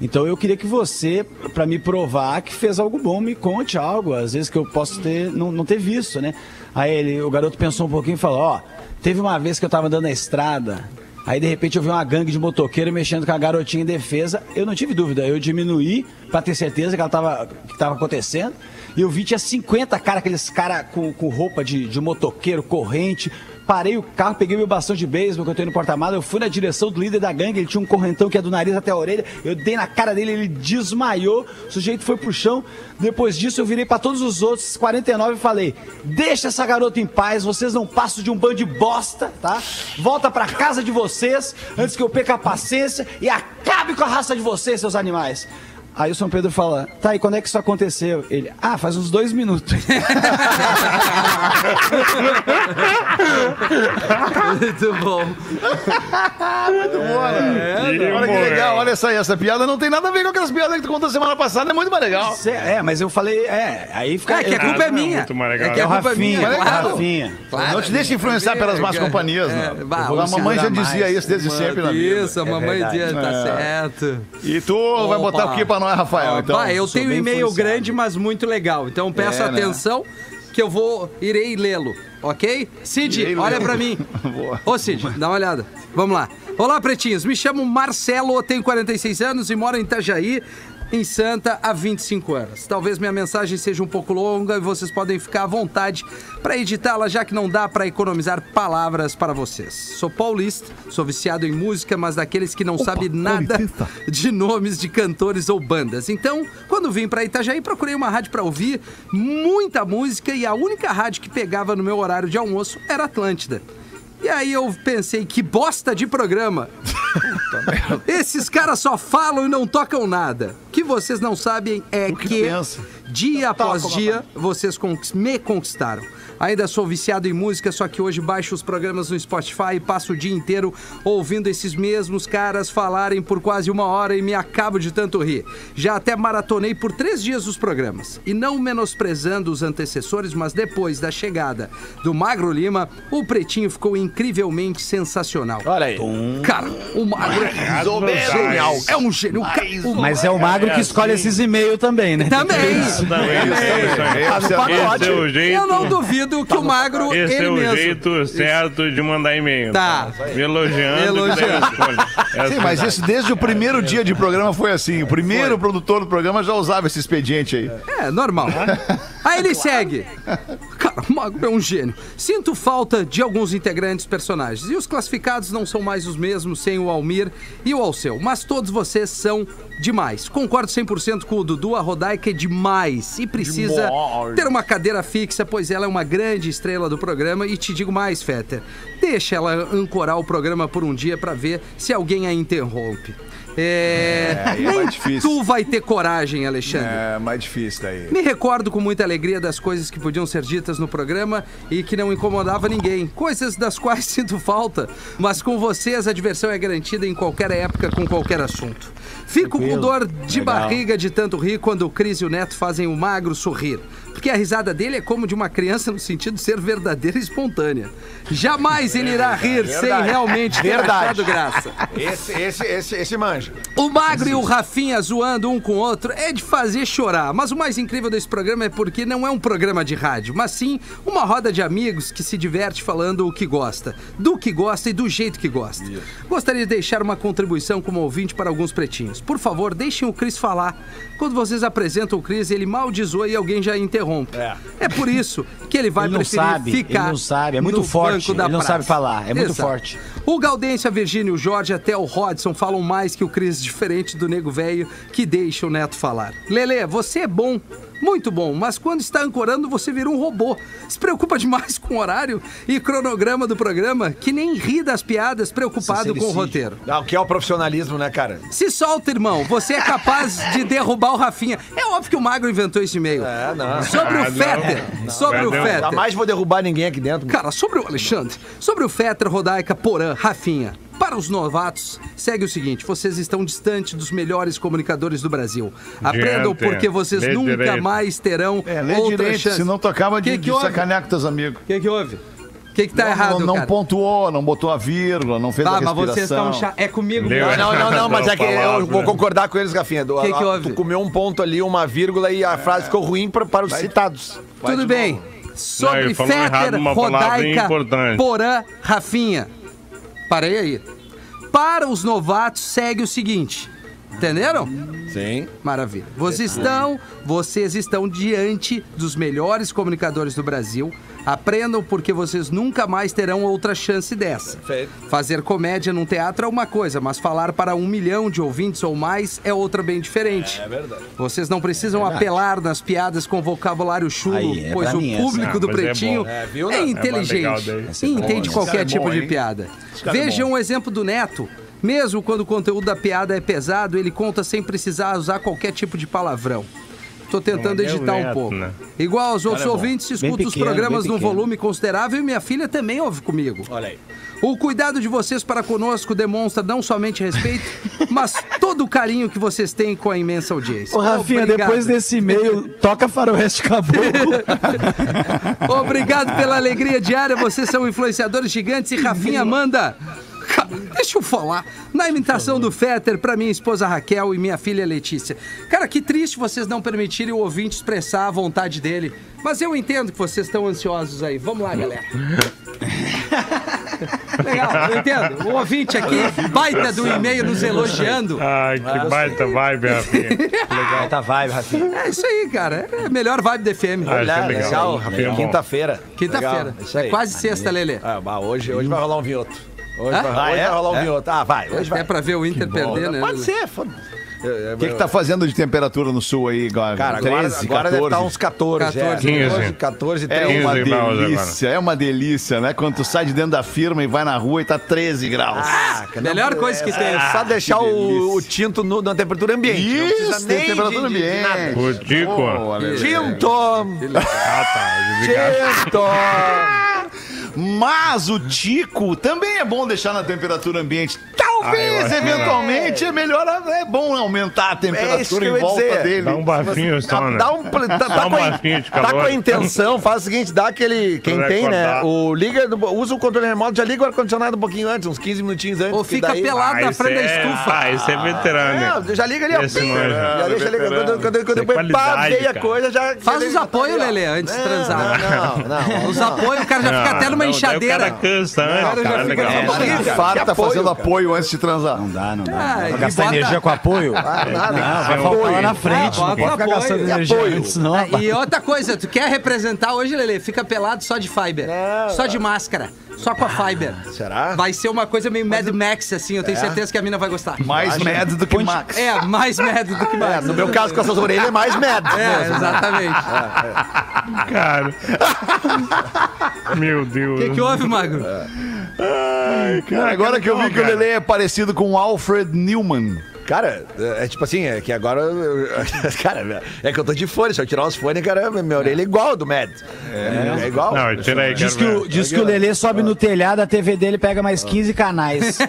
Então eu queria que você, pra me provar que fez algo bom, me conte algo, às vezes que eu posso ter não, não ter visto, né? Aí ele, o garoto pensou um pouquinho e falou: Ó, teve uma vez que eu tava andando na estrada. Aí de repente eu vi uma gangue de motoqueiro mexendo com a garotinha em defesa. Eu não tive dúvida, eu diminuí pra ter certeza que ela tava que tava acontecendo. E eu vi tinha 50 cara, aqueles cara com, com roupa de, de motoqueiro, corrente. Parei o carro, peguei meu bastão de beisebol que eu tenho no porta-malas, eu fui na direção do líder da gangue, ele tinha um correntão que é do nariz até a orelha, eu dei na cara dele, ele desmaiou, o sujeito foi pro chão. Depois disso eu virei pra todos os outros, 49, e falei: "Deixa essa garota em paz, vocês não passam de um bando de bosta, tá? Volta pra casa de vocês antes que eu perca a paciência e acabe com a raça de vocês, seus animais." Aí o São Pedro fala, tá, e quando é que isso aconteceu? Ele, ah, faz uns dois minutos. Muito bom. E Olha que legal, olha essa aí, essa piada não tem nada a ver com aquelas piadas que tu contou semana passada, é muito mais legal. é, mas eu falei, é, aí fica... É que a culpa é minha. muito mais legal. É que a É o culpa é Rafinha, minha, é claro. Rafinha. Claro. Não te deixa influenciar pelas más companhias, É, não. bah, a mamãe já dizia isso desde sempre na vida. Isso, a mamãe verdade. dizia, tá É. certo. E tu vai botar o que pra nós, Rafael, então? Bah, eu tenho um e-mail grande, mas muito legal. Então peça É, né? atenção que eu vou irei lê-lo, ok? Cid, olha pra mim. Ô Cid, dá uma olhada. Vamos lá. Olá, pretinhos. Me chamo Marcelo, tenho 46 anos e moro em Itajaí, em Santa, há 25 anos. Talvez minha mensagem seja um pouco longa e vocês podem ficar à vontade para editá-la, já que não dá para economizar palavras para vocês. Sou paulista, sou viciado em música, mas daqueles que não sabe nada de nomes de cantores ou bandas. Então, quando vim para Itajaí, procurei uma rádio para ouvir muita música e a única rádio que pegava no meu horário de almoço era Atlântida. E aí eu pensei, que bosta de programa. Esses caras só falam e não tocam nada. O que vocês não sabem é O que que, dia após dia, vocês me conquistaram. Ainda sou viciado em música, só que hoje baixo os programas no Spotify e passo o dia inteiro ouvindo esses mesmos caras falarem por quase uma hora e me acabo de tanto rir. Já até maratonei por três dias os programas. E não menosprezando os antecessores, mas depois da chegada do Magro Lima, o Pretinho ficou incrivelmente sensacional. Olha aí. Cara, o Magro é genial. É um gênio. Mas é o magro que escolhe esses e-mails também, né? Também. Também, jeito. Eu não duvido que o Magro, Esse ele é o mesmo. jeito certo de mandar e-mail. Tá. Me elogiando. Elogiando. Sim, mas é isso desde o primeiro dia de programa foi assim. O primeiro produtor do programa já usava esse expediente aí. É, normal. Aí ele segue. Cara, o Magro é um gênio. Sinto falta de alguns integrantes personagens. E os classificados não são mais os mesmos sem o Almir e o Alceu. Mas todos vocês são demais. Concordo 100% com o Dudu, a Rodaica é demais. E precisa ter uma cadeira fixa, pois ela é uma grande estrela do programa. E te digo mais, Fetter. Deixa ela ancorar o programa por um dia pra ver se alguém a interrompe. É. é Nem mais difícil. tu vai ter coragem, Alexandre. É mais difícil daí. Me recordo com muita alegria das coisas que podiam ser ditas no programa e que não incomodava ninguém. Coisas das quais sinto falta, mas com vocês a diversão é garantida em qualquer época, com qualquer assunto. Fico com dor de barriga de tanto rir quando o Cris e o Neto fazem o magro sorrir. Porque a risada dele é como de uma criança no sentido de ser verdadeira e espontânea. Jamais ele irá rir sem realmente ter Verdade. achado graça. Esse, esse, esse, esse manja. O Magro e o Rafinha zoando um com o outro é de fazer chorar. Mas o mais incrível desse programa é porque não é um programa de rádio, mas sim uma roda de amigos que se diverte falando o que gosta, do que gosta e do jeito que gosta. Gostaria de deixar uma contribuição como ouvinte para alguns pretinhos. Por favor, deixem o Cris falar. Quando vocês apresentam o Cris, ele maldizoa e alguém já interrompe. É, por isso que ele vai Ele não preferir sabe, ficar ele não sabe, é muito no forte, banco da ele não praça. sabe falar, é muito Exato. forte. O Gaudêncio, a Virgínia, o Jorge até o Rodson falam mais que o Cris, diferente do nego velho que deixa o neto falar. Lele, você é bom, muito bom, mas quando está ancorando você vira um robô. Se preocupa demais com o horário e cronograma do programa, que nem ri das piadas preocupado com o roteiro. Ah, o que é o profissionalismo, né, cara? Se solta, irmão. Você é capaz de derrubar o Rafinha. É óbvio que o Magro inventou esse e-mail. É, não. Sobre Ah, o não. Fetter. Sobre o Não. Fetter. Jamais vou derrubar ninguém aqui dentro. Cara, sobre o Alexandre, sobre o Fetter, Rodaica, Porã, Rafinha. Para os novatos, segue o seguinte: vocês estão distante dos melhores comunicadores do Brasil. Aprendam Diante. porque vocês Lê nunca direito. mais terão É, lê outra direito, chance. senão tu acaba de, Que de que houve? sacanear com teus amigos. O que, que houve? O que, que tá não, errado, não, não cara? pontuou, não botou a vírgula, não fez Tá, a mas respiração. vocês estão cha... É comigo Leu mesmo. Não, não, não, mas é que eu vou concordar com eles, Rafinha. Do- Que que houve? Tu comeu um ponto ali, uma vírgula e a frase ficou ruim pra, para os citados. Tudo bem. Sobre Fetter, palavra Rodaica, importante. Porã, Rafinha. Parei aí. Para os novatos, segue o seguinte. Entenderam? Sim. Maravilha. Vocês estão, vocês estão diante dos melhores comunicadores do Brasil. Aprendam porque vocês nunca mais terão outra chance dessa. Perfeito. Fazer comédia num teatro é uma coisa, mas falar para um milhão de ouvintes ou mais é outra bem diferente. É verdade. Vocês não precisam apelar nas piadas com vocabulário chulo, Aí, é pois o mim essa. público do Ah, é Pretinho é, É, viu, né? É inteligente legal daí. Esse é e entende qualquer é tipo bom, de hein? piada. é Vejam bom. um exemplo do Neto. Mesmo quando o conteúdo da piada é pesado, ele conta sem precisar usar qualquer tipo de palavrão. Tô tentando Não, editar um pouco. né? Igual aos outros ouvintes, escuto os programas num volume considerável e minha filha também ouve comigo. Olha aí. O cuidado de vocês para conosco demonstra não somente respeito, mas todo o carinho que vocês têm com a imensa audiência. Ô, Rafinha, Obrigado. depois desse e-mail, toca Faroeste Caboclo. Obrigado pela alegria diária, vocês são influenciadores gigantes e Rafinha manda. Deixa eu falar. Na imitação do Fetter pra minha esposa Raquel e minha filha Letícia. Cara, que triste vocês não permitirem o ouvinte expressar a vontade dele. Mas eu entendo que vocês estão ansiosos aí. Vamos lá, galera. Legal, eu entendo. O ouvinte aqui, baita do e-mail nos elogiando. Ai, que baita vibe, Rafinha. Legal, tá vibe, Rafinha. É isso aí, cara. É a melhor vibe da FM. Ah, é Olha, legal. legal, Rafinha, Rafinha. Quinta-feira. Quinta-feira. É quase sexta, Lelê. Ah, hoje, hoje vai rolar um vinhoto. Hoje, Hã? vai, Ah, hoje é? vai rolar um É? vinhoto. Ah, vai, hoje vai. É pra ver o Inter perder, né? Pode ser, foda-se. O que, que tá fazendo de temperatura no sul aí, agora? Cara, agora, 13, agora deve 14? estar uns 14. 14. 15. 14, É 13. uma 15 graus delícia, é uma delícia, né? Quando tu sai de dentro da firma e vai na rua e tá 13 graus. Ah, Melhor coisa que é, tem. É só deixar que o, o tinto no- na temperatura ambiente. Isso, tem nem temperatura de- de- de ambiente. nada. O Tico. Lelê. Tinto! Ah, tá. Obrigado. Tinto! Mas o Tico também é bom deixar na temperatura ambiente. Talvez, Ah, eu- eventualmente, é melhor, é bom aumentar a É isso que temperatura eu em volta dizer. dele. Dá um bafinho só, né? dá um, tá, tá Dá um com a, bafinho de tá calor. com a intenção, faz o seguinte, dá aquele. Quem Vai tem, né? acordar. O liga, usa o controle remoto, já liga o ar-condicionado um pouquinho antes, uns 15 minutinhos antes. Ou fica daí- pelado na Ah, esse frente da é- estufa. Ah, esse é veterano. né? Não, já liga ali, ó. Esse pim. Já deixa ali, quando, quando, quando, quando Isso é depois pá, veio a coisa, já. Faz os tá apoios. Lelê, antes de Não, transar. Não, não. Os apoios, o cara já fica até numa Não, daí enxadeira. O cara cansa, né? Cara, O cara já é fica só um pouquinho. Farta apoio, fazendo cara. apoio antes fosse transar. Não dá, não dá. Ah, gastar bota- energia com apoio? Ah, nada. Não, vai É lá na frente. Ah, não pode ficar apoio. gastando E energia apoio. antes, não. Ah, E outra coisa, tu quer representar hoje, Lelê? Fica pelado só de fiber. só de máscara. Só com a fiber. Será? Vai ser uma coisa meio Mad Max, assim. Eu tenho certeza que a mina vai gostar. Mais mad do que Max. É, mais Mad do que É, Max. no meu caso, com essas orelhas, é mais mad. É, exatamente. Cara. Meu O Deus. que, que houve, Magro? Cara, agora que eu vi que o Lelê é parecido com o Alfred Newman. Cara, é é tipo assim, é que agora. eu- Cara, é que eu tô de fone. Se eu tirar os fones, cara, minha orelha é igual do Mad. É, é igual. Não, tira aí, Diz que, o, diz que o Lelê sobe no telhado, a TV dele pega mais 15 canais.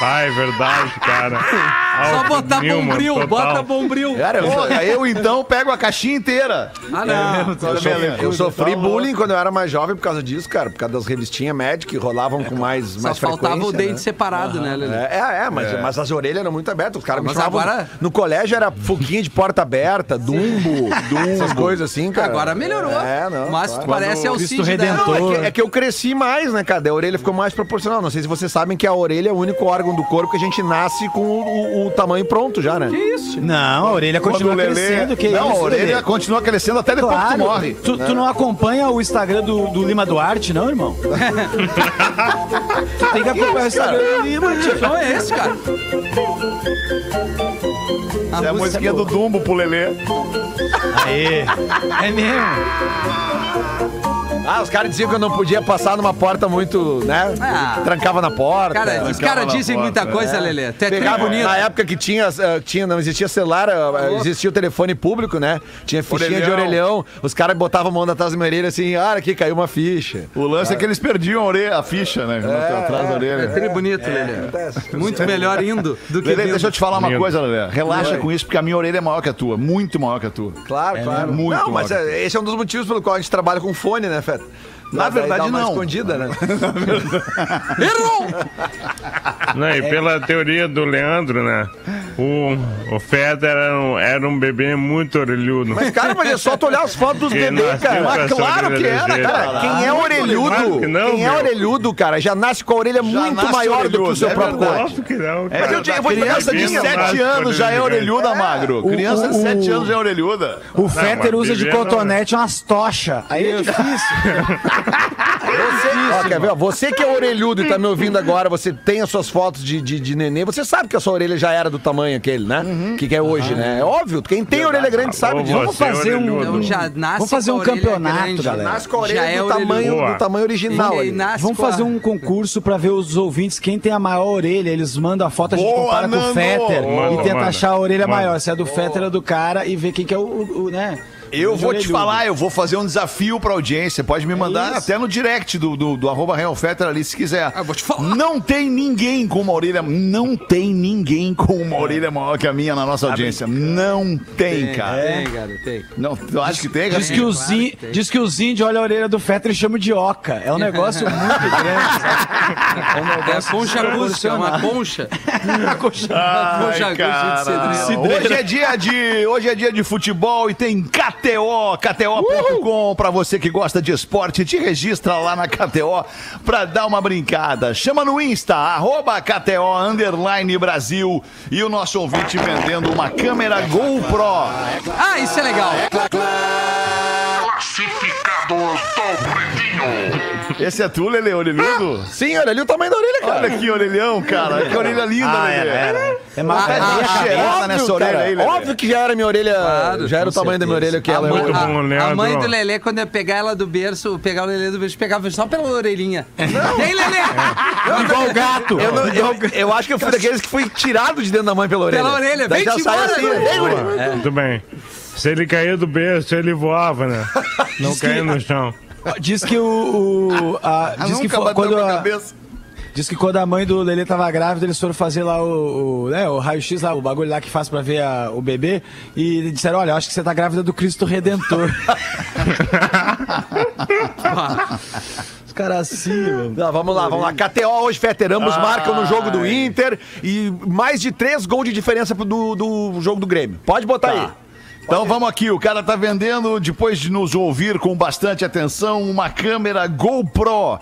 Ah, é verdade, cara. Só botar Newman, bombril, total. bota bombril. Cara, eu, eu então pego a caixinha inteira. Ah, não. eu, so- eu sofri Tá bullying quando eu era mais jovem por causa disso, cara. Por causa das revistinhas médicas que rolavam com mais, Só mais faltava o frequência, dente né? separado, né, Lelê? É, é, é, mas, mas as orelhas eram muito abertas. Os caras me Mas chamavam. agora- No colégio era foguinha de porta aberta, dumbo, essas coisas assim, cara. Agora melhorou. É, não. Mas claro. parece é o Cristo Cid. Redentor. Não, é que, é que eu cresci mais, né, cara? A orelha ficou mais proporcional. Não sei se vocês sabem que a orelha é o único órgão do corpo que a gente nasce com o, o- o tamanho pronto já, né? Que isso? Não, a orelha continua Lelê- crescendo. Que Não, isso, a orelha Lelê? continua crescendo até depois que tu Claro. morre. Tu, tu não acompanha o Instagram do, do Lima Duarte, não, irmão? tu tem que acompanhar o Instagram do Lima, tio. Não é esse, cara. É a musiquinha do Dumbo pro Lelê. Aê. É mesmo. Ah, os caras diziam que eu não podia passar numa porta muito, né? Ah. Trancava na porta. Cara, os caras dizem porta, muita coisa, Lelê. Tu é tri Pegava bonito. na época que tinha, eh, tinha, não existia celular, eh, existia o telefone público, né? Tinha fichinha de Orelhão. orelhão. Os caras botavam a mão atrás da minha orelha assim, ah, aqui caiu uma ficha. O lance é que eles perdiam a, orelha, a ficha, né? atrás da É orelha. tri bonito, Lelê. Muito melhor indo do que Lelê, vindo. deixa eu te falar uma Lindo. coisa, Lelê. Relaxa com isso, porque a minha orelha é maior que a tua. Muito maior que a tua. Claro, claro. muito não, mas é, esse é um dos motivos pelo qual a gente trabalha com fone, né, Feta? Na verdade, não. escondida, né? Errou! Não, e pela teoria do Leandro, né? O, o Feder era um, era um bebê muito orelhudo. Mas, cara, mas é só tu olhar as fotos dos bebês, cara. Mas claro que era, cara. Quem é orelhudo, que não, quem é orelhudo, cara, já nasce com a orelha muito maior do que o orelhudo, seu é próprio corpo. Óbvio que não, É, cara. eu eu vou te- criança de bebê não 7 nasce anos já é orelhuda, magro. Criança de o- 7 anos já é orelhuda. O Fetter mas usa de cotonete umas tochas. Aí é difícil. Você, ó, quer ver? ó, Você que é orelhudo e tá me ouvindo agora, você tem as suas fotos de, de, de nenê, você sabe que a sua orelha já era do tamanho aquele, né? Que, que é hoje, né? É óbvio, quem tem orelha grande sabe disso. Vamos é fazer um- já nasce Vamos fazer com um campeonato, grande. galera. Nasce com a orelha Já é do, tamanho, Boa. do tamanho original. Vamos com a- fazer um concurso pra ver os ouvintes quem tem a maior orelha. Eles mandam a foto, a gente Boa, compara com Nando! o Fetter Manda, e tenta manda. achar a orelha maior. Se é do Fetter ou do cara e ver quem que é o, o- o, né? Eu o vou te falar, eu vou fazer um desafio pra audiência. Pode me mandar isso. até no direct do, do, do arroba Real Fetter ali, se quiser. Ah, vou te falar. Não tem ninguém com uma orelha. Não tem ninguém com uma orelha maior que a minha na nossa audiência. Não tem, cara. Tem, cara, tem. Não, tu acha que tem, cara? Diz que, os claro in- diz que os índios olham a orelha do Fetter e chamam de oca. É um negócio muito grande. sabe? É um É negócio concha acústica, é uma concha. Ai, Concha acústica de cidreira. Hoje é dia de hoje é dia de futebol e tem KTO, KTO.com pra você que gosta de esporte, te registra lá na KTO pra dar uma brincada. Chama no Insta arroba KTO underline Brasil e o nosso ouvinte vendendo uma câmera GoPro. Ah, isso é legal. Esse é tu, Lele, orelhudo? Sim, olha ali o tamanho da orelha, cara. Olha que orelhão, cara. Que orelha linda, Lele. É mais Ah, ah, cheirada Óbvio, nessa orelha cara, aí, Lele. óbvio que já era minha orelha, Claro, já era o tamanho da minha certeza. orelha que A ela é mãe, hoje. Muito a- a mãe do Lelê, quando ia pegar ela do berço, pegar o Lelê do berço, pegava só pela orelhinha. Tem, Lelê? igual o gato. Eu, não- eu- eu acho que eu fui daqueles que fui tirado de dentro da mãe pela orelha. Pela orelha, Daí vem já sai assim. Muito bem. Se ele caía do berço, ele voava, né? Não caía no chão. Diz que o. o- a- diz, que Nunca fo- bateu quando a, cabeça. diz que quando a mãe do Lelê tava grávida, eles foram fazer lá o, o, né, o raio-x, lá, o bagulho lá que faz pra ver a- o bebê. E disseram: Olha, eu acho que você tá grávida do Cristo Redentor. Os caras assim, mano. Não, vamos lá, vamos lá. KTO hoje, Fetter, ambos marcam no jogo do Inter e mais de três gols de diferença pro do, do jogo do Grêmio. Pode botar aí. Então vamos aqui, o cara tá vendendo, depois de nos ouvir com bastante atenção, uma câmera GoPro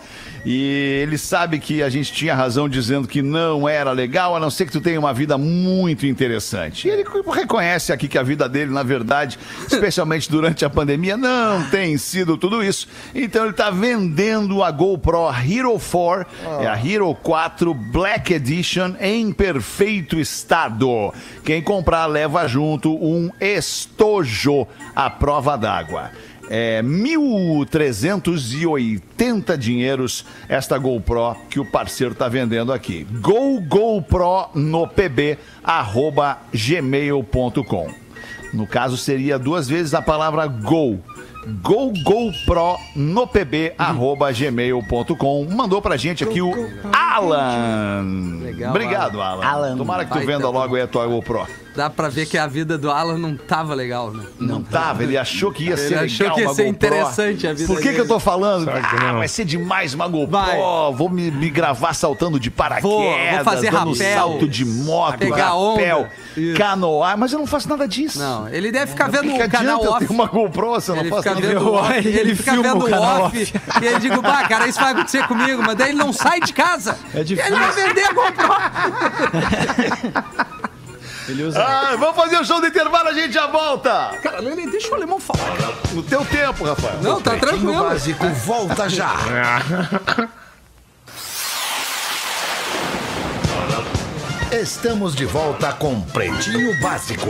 E ele sabe que a gente tinha razão dizendo que não era legal, a não ser que tu tenha uma vida muito interessante. E ele reconhece aqui que a vida dele, na verdade, especialmente durante a pandemia, não tem sido tudo isso. Então ele está vendendo a GoPro Hero 4, é a Hero 4 Black Edition em perfeito estado. Quem comprar leva junto um estojo à prova d'água. É 1.380 dinheiros esta GoPro que o parceiro tá vendendo aqui. Go GoPro no pb arroba gmail.com. No caso seria duas vezes a palavra go. Go GoPro no pb arroba gmail.com. Mandou pra gente aqui o Alan. Legal, Obrigado, Alan. Alan. Tomara que tu venda logo aí a tua GoPro. Dá pra ver que a vida do Alan não tava legal, né? Não tava, ele achou que ia Ele ser legal achou que ia ser interessante a vida Por que, que dele. eu tô falando? Que Ah, não. vai ser demais uma GoPro. Vai. Vou me, me gravar saltando de paraquedas, Vou, vou fazer dando rapel, salto de moto, pegar rapel, onda. Canoar, mas eu não faço nada disso. Não, ele deve ficar vendo que que o canal eu off. ter uma GoPro se eu não Ele faço nada vendo off, ele, fica filma vendo o o canal off, e ele digo, bah, cara, isso vai acontecer comigo, mas daí ele não sai de casa. É difícil. Ele vai vender a GoPro. Ele usa. Ah, vamos fazer o show do intervalo, a gente já volta. Cara, Lele, deixa o alemão falar. cara. No teu tempo, Rafael. Não, tá Pretinho tranquilo. Básico volta já. Estamos de volta com Pretinho Básico.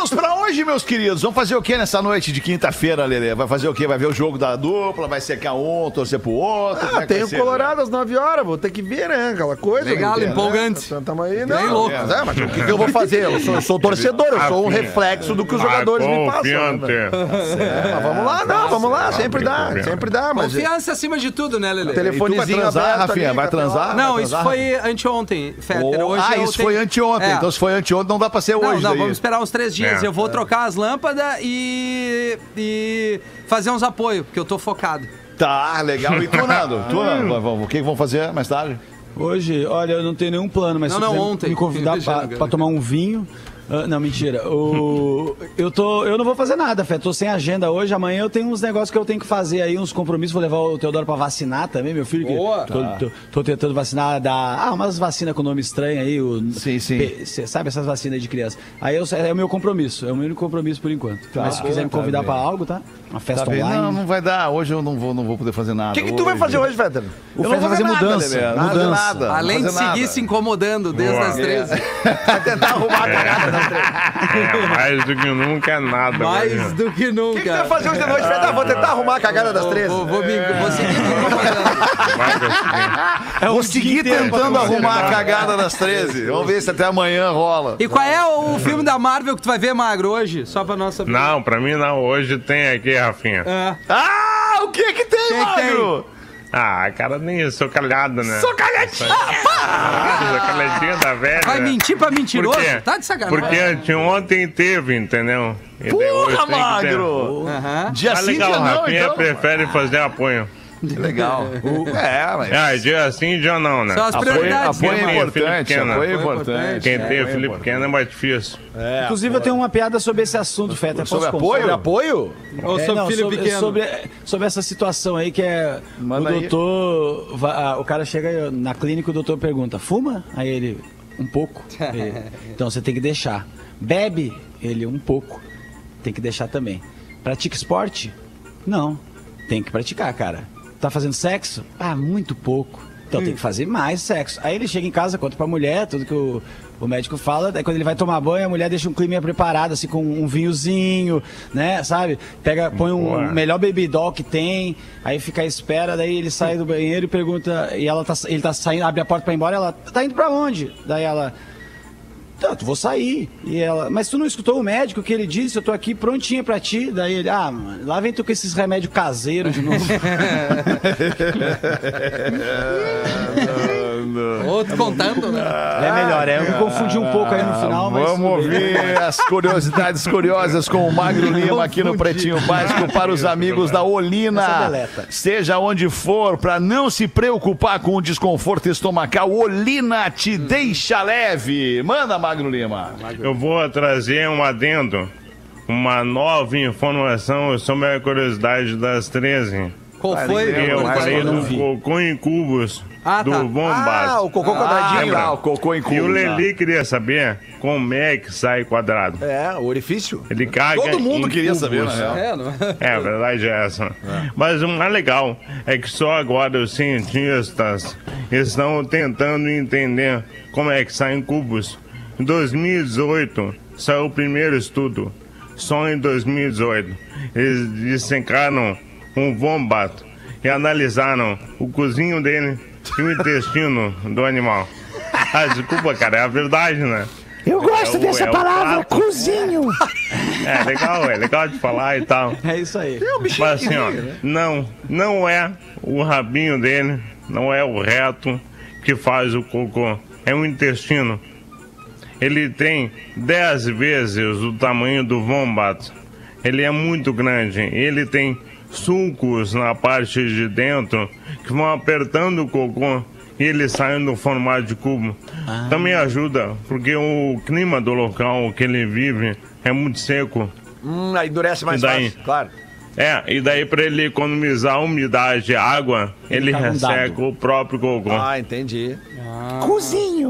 Planos pra hoje, meus queridos? Vamos fazer o que nessa noite de quinta-feira, Lelê? Vai fazer o quê? Vai ver o jogo da dupla? Vai secar um, torcer pro outro? É Ah, tem o ser? Colorado às 9 horas, vou ter que ver, né? Aquela coisa. Legal, né? empolgante. Né? Tamo aí, Bem louco. Mas, é, mas o que, que eu vou fazer? Eu sou, eu sou torcedor, eu sou um Rafinha. reflexo do que os Ah, jogadores me passam. confiante. né? É, mas vamos lá, não, vamos lá, sempre dá, sempre dá, mas Confiança acima de tudo, né, Lele? E tu vai telefonezinho transar, Rafinha? Vai transar? Não, Vai isso foi anteontem, Fetter. Oh, ah, isso foi anteontem. É. Então se foi anteontem, não dá pra ser hoje. não, vamos esperar uns três dias. É. Eu vou trocar as lâmpadas e, e fazer uns apoios, porque eu tô focado. Tá, legal. E tu, Nando? Tu, Nando? Vamos- O que vão fazer mais tarde? Hoje, olha, eu não tenho nenhum plano, mas Não, se não, ontem. me convidar pra, pra tomar um vinho. Ah, não, mentira. O, eu, tô, eu não vou fazer nada, Fé. Tô sem agenda hoje. Amanhã eu tenho uns negócios que eu tenho que fazer aí, uns compromissos. Vou levar o Teodoro pra vacinar também, meu filho. que Boa. Tô, tô- tô tentando vacinar da. Ah, umas vacinas com nome estranho aí. O, Sim, sim. P- cê sabe essas vacinas aí de criança? Aí eu, é o meu compromisso. É o meu único compromisso por enquanto. Mas se quiser me tá convidar bem. pra algo, tá? Uma festa Tá online. Não, não vai dar. Hoje eu não vou, não vou poder fazer nada. O que, que tu vai fazer hoje, Fetter? O Eu vou fazer nada, mudança. Fazer mudança. nada. Além de fazer seguir nada. se incomodando desde Boa. as 13. Vai tentar arrumar a cagada. É, mais do que nunca é nada. Mais do que O que, nunca. vai fazer hoje de noite? Ah, vou tentar arrumar a cagada das três. Vou, vou, me, vou seguir conseguir. Vou seguir tentando arrumar a cagada das 13. Vamos ver se até amanhã rola. E qual é o filme da Marvel que tu vai ver, Magro, hoje? Só pra nossa... Não, pra mim não. Hoje tem aqui, Rafinha. É. Ah, o que que tem, Que que tem? Ah, cara, nem sou calhado, né? Sou calhadinha! Sou calhadinha da velha. Vai mentir pra mentiroso? Por quê? Tá de sacanagem. Porque anteontem teve, entendeu? E Porra. Magro! Aham. Dia Tá sim, legal, dia não, Rafinha então. prefere fazer apoio. Legal. É, mas... Ah, dia sim, dia não, né? São as Apoio, prioridades. apoio é importante, apoio é Apoio é importante. Quem É, tem apoio é Felipe. Kena é mais difícil. Inclusive, eu tenho uma piada sobre esse assunto, Feta. Sobre apoio? contar? Apoio? Ou É, sobre não, filho sobre, pequeno. Sobre, sobre essa situação aí que é. Manda o doutor. va- ah, o cara chega na clínica e o doutor pergunta: fuma? Aí ele, um pouco. Ele, então você tem que deixar. Bebe? Ele, um pouco. Tem que deixar também. Pratica esporte? Não. Tem que praticar, cara. Tá fazendo sexo? Ah, muito pouco. Então tem que fazer mais sexo. Aí ele chega em casa, conta pra mulher, tudo que o, o médico fala. Daí quando ele vai tomar banho, a mulher deixa um clima preparado, assim, com um vinhozinho, né? Sabe? Pega, põe um Boa. melhor baby doll que tem, aí fica à espera, daí ele sai do banheiro e pergunta, e ela tá, ele tá saindo, abre a porta pra ir embora, ela, tá indo pra onde? Daí ela, tanto, vou sair. E ela, mas tu não escutou o médico que ele disse, eu tô aqui prontinha pra ti? Daí ele, ah, mano, lá vem tu com esses remédios caseiros de novo. Outro contando, né? é melhor, é, eu me confundi um pouco aí no final, mas. Vamos ouvir as curiosidades curiosas com o Magro Lima aqui no Pretinho Básico para os amigos da Essa Olina. deleta. Seja onde for, para não se preocupar com o desconforto estomacal, Olina te deixa leve. Manda, Magro Lima. Eu vou trazer um adendo, uma nova informação sobre a curiosidade das 13. Qual foi? Eu falei do cocô em cubos Ah, do tá. Bombas. Ah, o cocô quadradinho. Ah, o cocô em E o Leli queria saber como é que sai quadrado. É, o orifício. Ele caga Todo mundo queria cubos. saber, na real. É, não É, a verdade é essa. Mas o mais legal é que só agora os cientistas estão tentando entender como é que saem cubos. Em 2018 saiu o primeiro estudo. Só em 2018 eles dissecaram um vombato e analisaram o cozinho dele e o intestino do animal. Ah, desculpa, cara, é a verdade, né? Eu gosto dessa palavra, cozinho. É legal, é legal de falar e tal. É isso aí. Mas assim, ó, não, não é o rabinho dele, não é o reto que faz o cocô, é o intestino. Ele tem 10 vezes o tamanho do vombato. Ele é muito grande. Ele tem sulcos na parte de dentro que vão apertando o cocô e ele sai no formato de cubo. Também ajuda, porque o clima do local que ele vive é muito seco. Hum, aí endurece mais E daí? fácil, claro. É, e daí para ele economizar umidade e água, ele, caga um resseca o próprio cocô. Ah, entendi.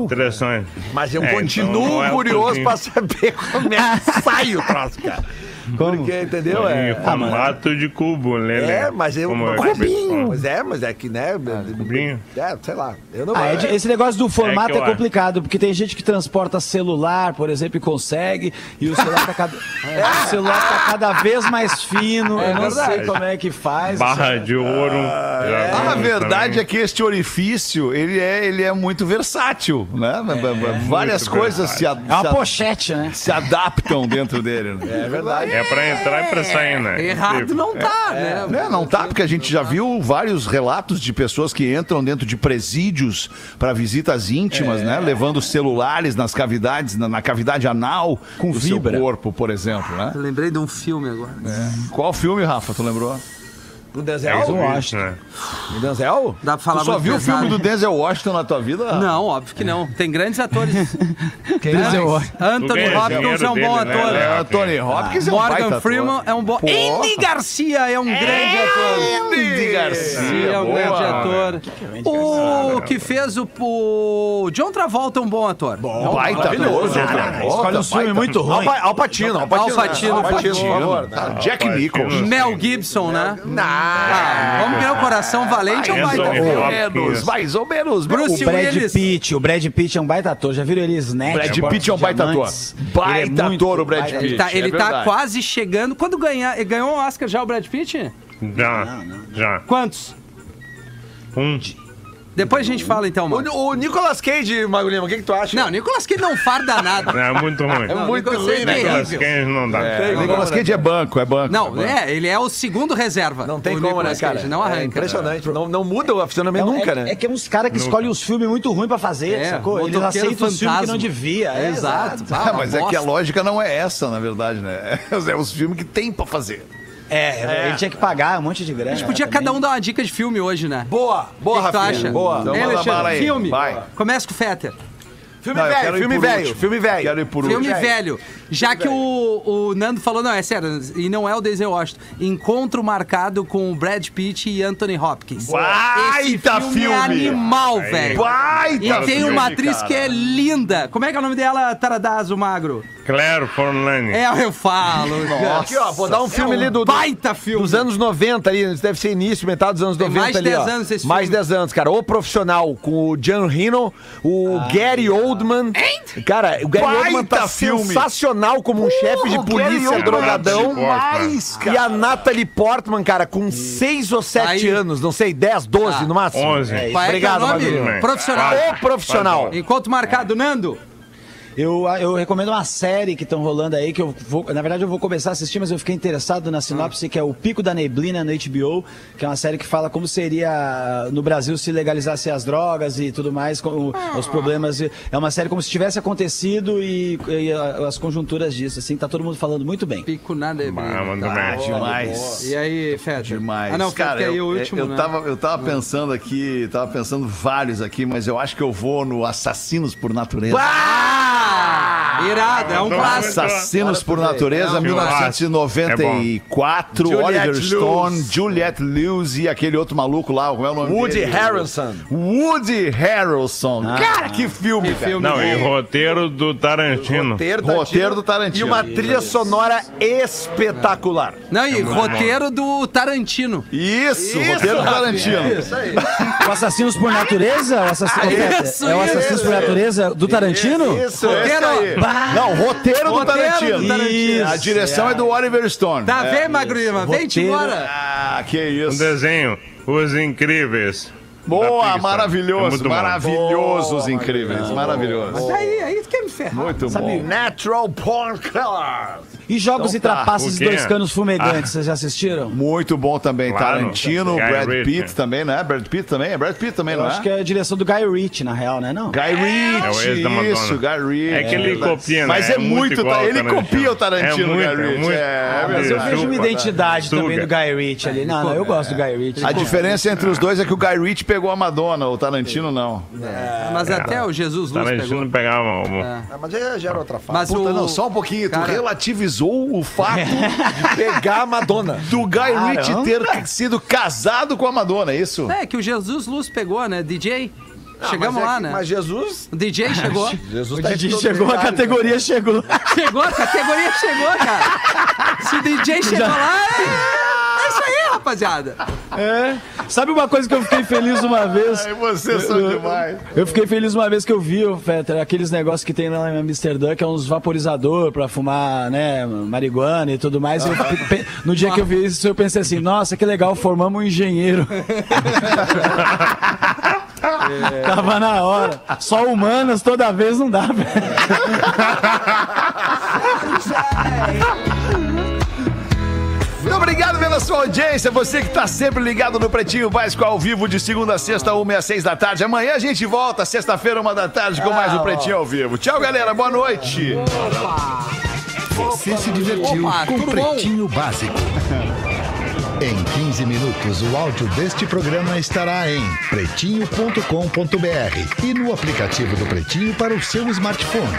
Interessante. Mas eu É, continuo então é curioso cozinho. pra saber como é que sai o troço, cara. Como? Porque, entendeu? É, formato de cubo, Lele. é mas eu. Como acabei- mas é, mas é que, né? cubinho. É, sei lá. Eu não Ah, é de- esse negócio do formato É que é, acho. complicado, porque tem gente que transporta celular, por exemplo, e consegue, e o celular tá cada, o celular tá cada vez mais fino. eu não sei como é que faz. Barra de ouro. Ah, a verdade é que este orifício, ele é, ele é muito versátil, né? Várias coisas se, a- É uma pochete, né? se adaptam dentro dele. Né? É verdade. É pra entrar e pra sair, né? Errado não tá, né? É, não tá, porque a gente já viu vários relatos de pessoas que entram dentro de presídios para visitas íntimas, né? Levando celulares nas cavidades, na, na cavidade anal Com do vibra. seu corpo, por exemplo, né? Eu lembrei de um filme agora. Qual filme, Rafa, tu lembrou? Do É Denzel? isso, Washington. né? Do Denzel? Dá pra falar Tu só viu o pesado. filme do Denzel Washington na tua vida? Não, óbvio que não. Tem grandes atores. Denzel Mas Anthony Tu ganha Hopkins dinheiro é um bom dele, né, ator. Léo? É, Tony Hopkins é um baita Morgan ator. Freeman é um bom. Andy Garcia é um grande ator. Andy Garcia, é um boa. grande ator. O que fez o, o John Travolta é um bom ator. Bom, Baita Maravilhoso, ator, Escolhe um filme muito ator. ruim. Al Pacino, Al Pacino. Por favor. Jack Nicholson. Mel Gibson, né? Não. Ah, vamos ver o coração valente um baita filme. Hopkins. mais ou menos. Bruce O Brad Willis. Pitt, o Brad Pitt é um baita ator. Já viram ele Snatch? Brad Pitt é um baita ator. Baita é muito ator, o Brad Pitt. Ele tá, ele é tá quase chegando. Quando ganhar. Ele ganhou um Oscar já, o Brad Pitt? Já, já. Quantos? Um. Depois a gente fala então, mano. O, o Nicolas Cage, Mago Lima, o que, que tu acha? Não, Nicolas Cage não farda nada. É muito ruim. Não, muito Nicolas ruim, né, é Nicolas terrível. Cage não dá. É, Nicolas Cage é banco, é banco. Não, é banco. é, ele é o segundo reserva. Não tem o como, né, Nicolas cara? Cage, Não arranca. É impressionante. Não, não muda o fisionomia É, nunca, é- né? é que é uns caras que escolhem os filmes muito ruins pra fazer, É, sacou? Eles aceitam os filmes que não devia. É, Exato. Ah, mas é que a lógica não é essa, na verdade, né? É os filmes que tem pra fazer. É, ele tinha que pagar um monte de grana. A gente podia cada um dar uma dica de filme hoje, né? Boa, boa, que que tu Rafinha. acha? Boa. Então Alexandre? bala aí, Filme. vai. Começa com o Fetter. Filme Não, velho, quero ir filme por velho, último. filme velho. Quero ir por Filme último. velho. Já que o, o Nando falou, não, é sério, e não é o Denzel Washington. Encontro marcado com o Brad Pitt e Anthony Hopkins. Baita Esse filme, filme. é animal, velho. Baita E tem filme, uma atriz cara. que é linda. Como é que é o nome dela, Taradazo Magro? Claire Forlani. É, eu falo. Aqui, ó, vou dar um filme ali do, Baita filme. dos anos 90 ali, deve ser início, metade dos anos Tem 90 mais ali, 10 ó. anos esse mais filme. 10 anos, cara. O Profissional, com o John Reno, o Gary Oldman. Cara, o Gary Baita Oldman tá filme. sensacional como um chefe de Gary polícia Oldman drogadão. demais, E a Natalie Portman, cara, com 6 ou 7 Aí. anos, não sei, 10, 12 Ah. no máximo. 11. É é é Obrigado. Profissional. O Profissional. Encontro marcado, Nando. Eu, eu recomendo uma série que estão rolando aí, que eu vou. Na verdade, eu vou começar a assistir, mas eu fiquei interessado na sinopse, que é o Pico da Neblina no HBO, que é uma série que fala como seria no Brasil se legalizasse as drogas e tudo mais, com os problemas. É uma série como se tivesse acontecido e, e as conjunturas disso, assim, tá todo mundo falando muito bem. Pico na Ah, neblina. manda Tá. Demais. E aí, Fetter? Demais. Ah, não, cara, aí eu, o último, eu, né? tava, eu tava pensando aqui, tava pensando vários aqui, mas eu acho que eu vou no Assassinos por Natureza. Ah! Irado, é um clássico. Assassinos por Natureza, É um 1994, Juliette Oliver Lewis. Stone, Juliette Lewis e aquele outro maluco lá, como é o nome Woody dele? Harrelson. Woody Harrelson. Cara, que filme, cara. Não, e roteiro do Tarantino. Roteiro, Roteiro do Tarantino. E uma trilha sonora espetacular. Não, e roteiro do Tarantino. Isso, roteiro do Tarantino. Isso aí. O Assassinos por Natureza? O assassino, isso, é o isso, Assassinos por Natureza do Tarantino? Isso, Esse aí. Não, roteiro do Roteiro Tarantino. A direção é do Oliver Stone. Tá vendo, Magrima? Vem-te Roteiro. embora. Ah, que Um isso. desenho, Os Incríveis. Boa, Pixar. É maravilhoso, maravilhoso, os incríveis, maravilhoso. Aí, aí tu quer me ferrar. Muito bom. Natural Porn Killer. E Jogos Então e tá. Trapaças e quê? Dois Canos Fumegantes, vocês já assistiram? Muito bom também. Claro. Tarantino, Brad Ritchie. Pitt também, não é? Brad Pitt também? É Brad Pitt também, Eu não acho é? que é a direção do Guy Ritchie, na real, né? Não? Guy É Ritchie, Madonna. isso, Guy Ritchie. É que ele copia, né? Mas é, muito, igual tá- ele copia o Tarantino, É muito, Guy Ritchie. é. É, Mas eu vejo uma identidade também do Guy Ritchie ali. Não, não, eu gosto do Guy Ritchie. A diferença entre os dois é que o Guy Ritchie pegou a Madonna, o Tarantino não. Mas até o Jesus Luz pegou. Tarantino pegava Ah, mas já, era outra fase. Puta, não, só um pouquinho. Tu Cara- relativizou o fato Pegar a Madonna. do Guy Ritchie ter sido casado com a Madonna, é isso? É, que o Jesus Luz pegou, né? DJ. Chegamos Mas é lá, que- né? Mas Jesus... O DJ chegou. Jesus O tá em DJ todo chegou, a lugar, categoria chegou. chegou, a categoria chegou, cara. Se o DJ chegou lá, é... é isso aí, rapaziada. É. Sabe uma coisa que eu fiquei feliz uma vez? Ai, vocês são demais. Eu fiquei feliz uma vez que eu vi, ô, Fetter, aqueles negócios que tem lá em Amsterdã, que é uns vaporizador pra fumar, né, marihuana e tudo mais. Eu no dia que eu vi isso, eu pensei assim, nossa, que legal, formamos um engenheiro. Tava na hora. Só humanas toda vez não dá, velho. Muito obrigado pela sua audiência. Você que está sempre ligado no Pretinho Básico ao vivo de segunda a sexta, uma e às seis da tarde. Amanhã a gente volta, sexta-feira, uma da tarde, com mais um Pretinho ao vivo. Tchau, galera. Boa noite. Você se divertiu Opa, com tudo bom? Pretinho Básico. Em 15 minutos, o áudio deste programa estará em pretinho.com.br e no aplicativo do Pretinho para o seu smartphone.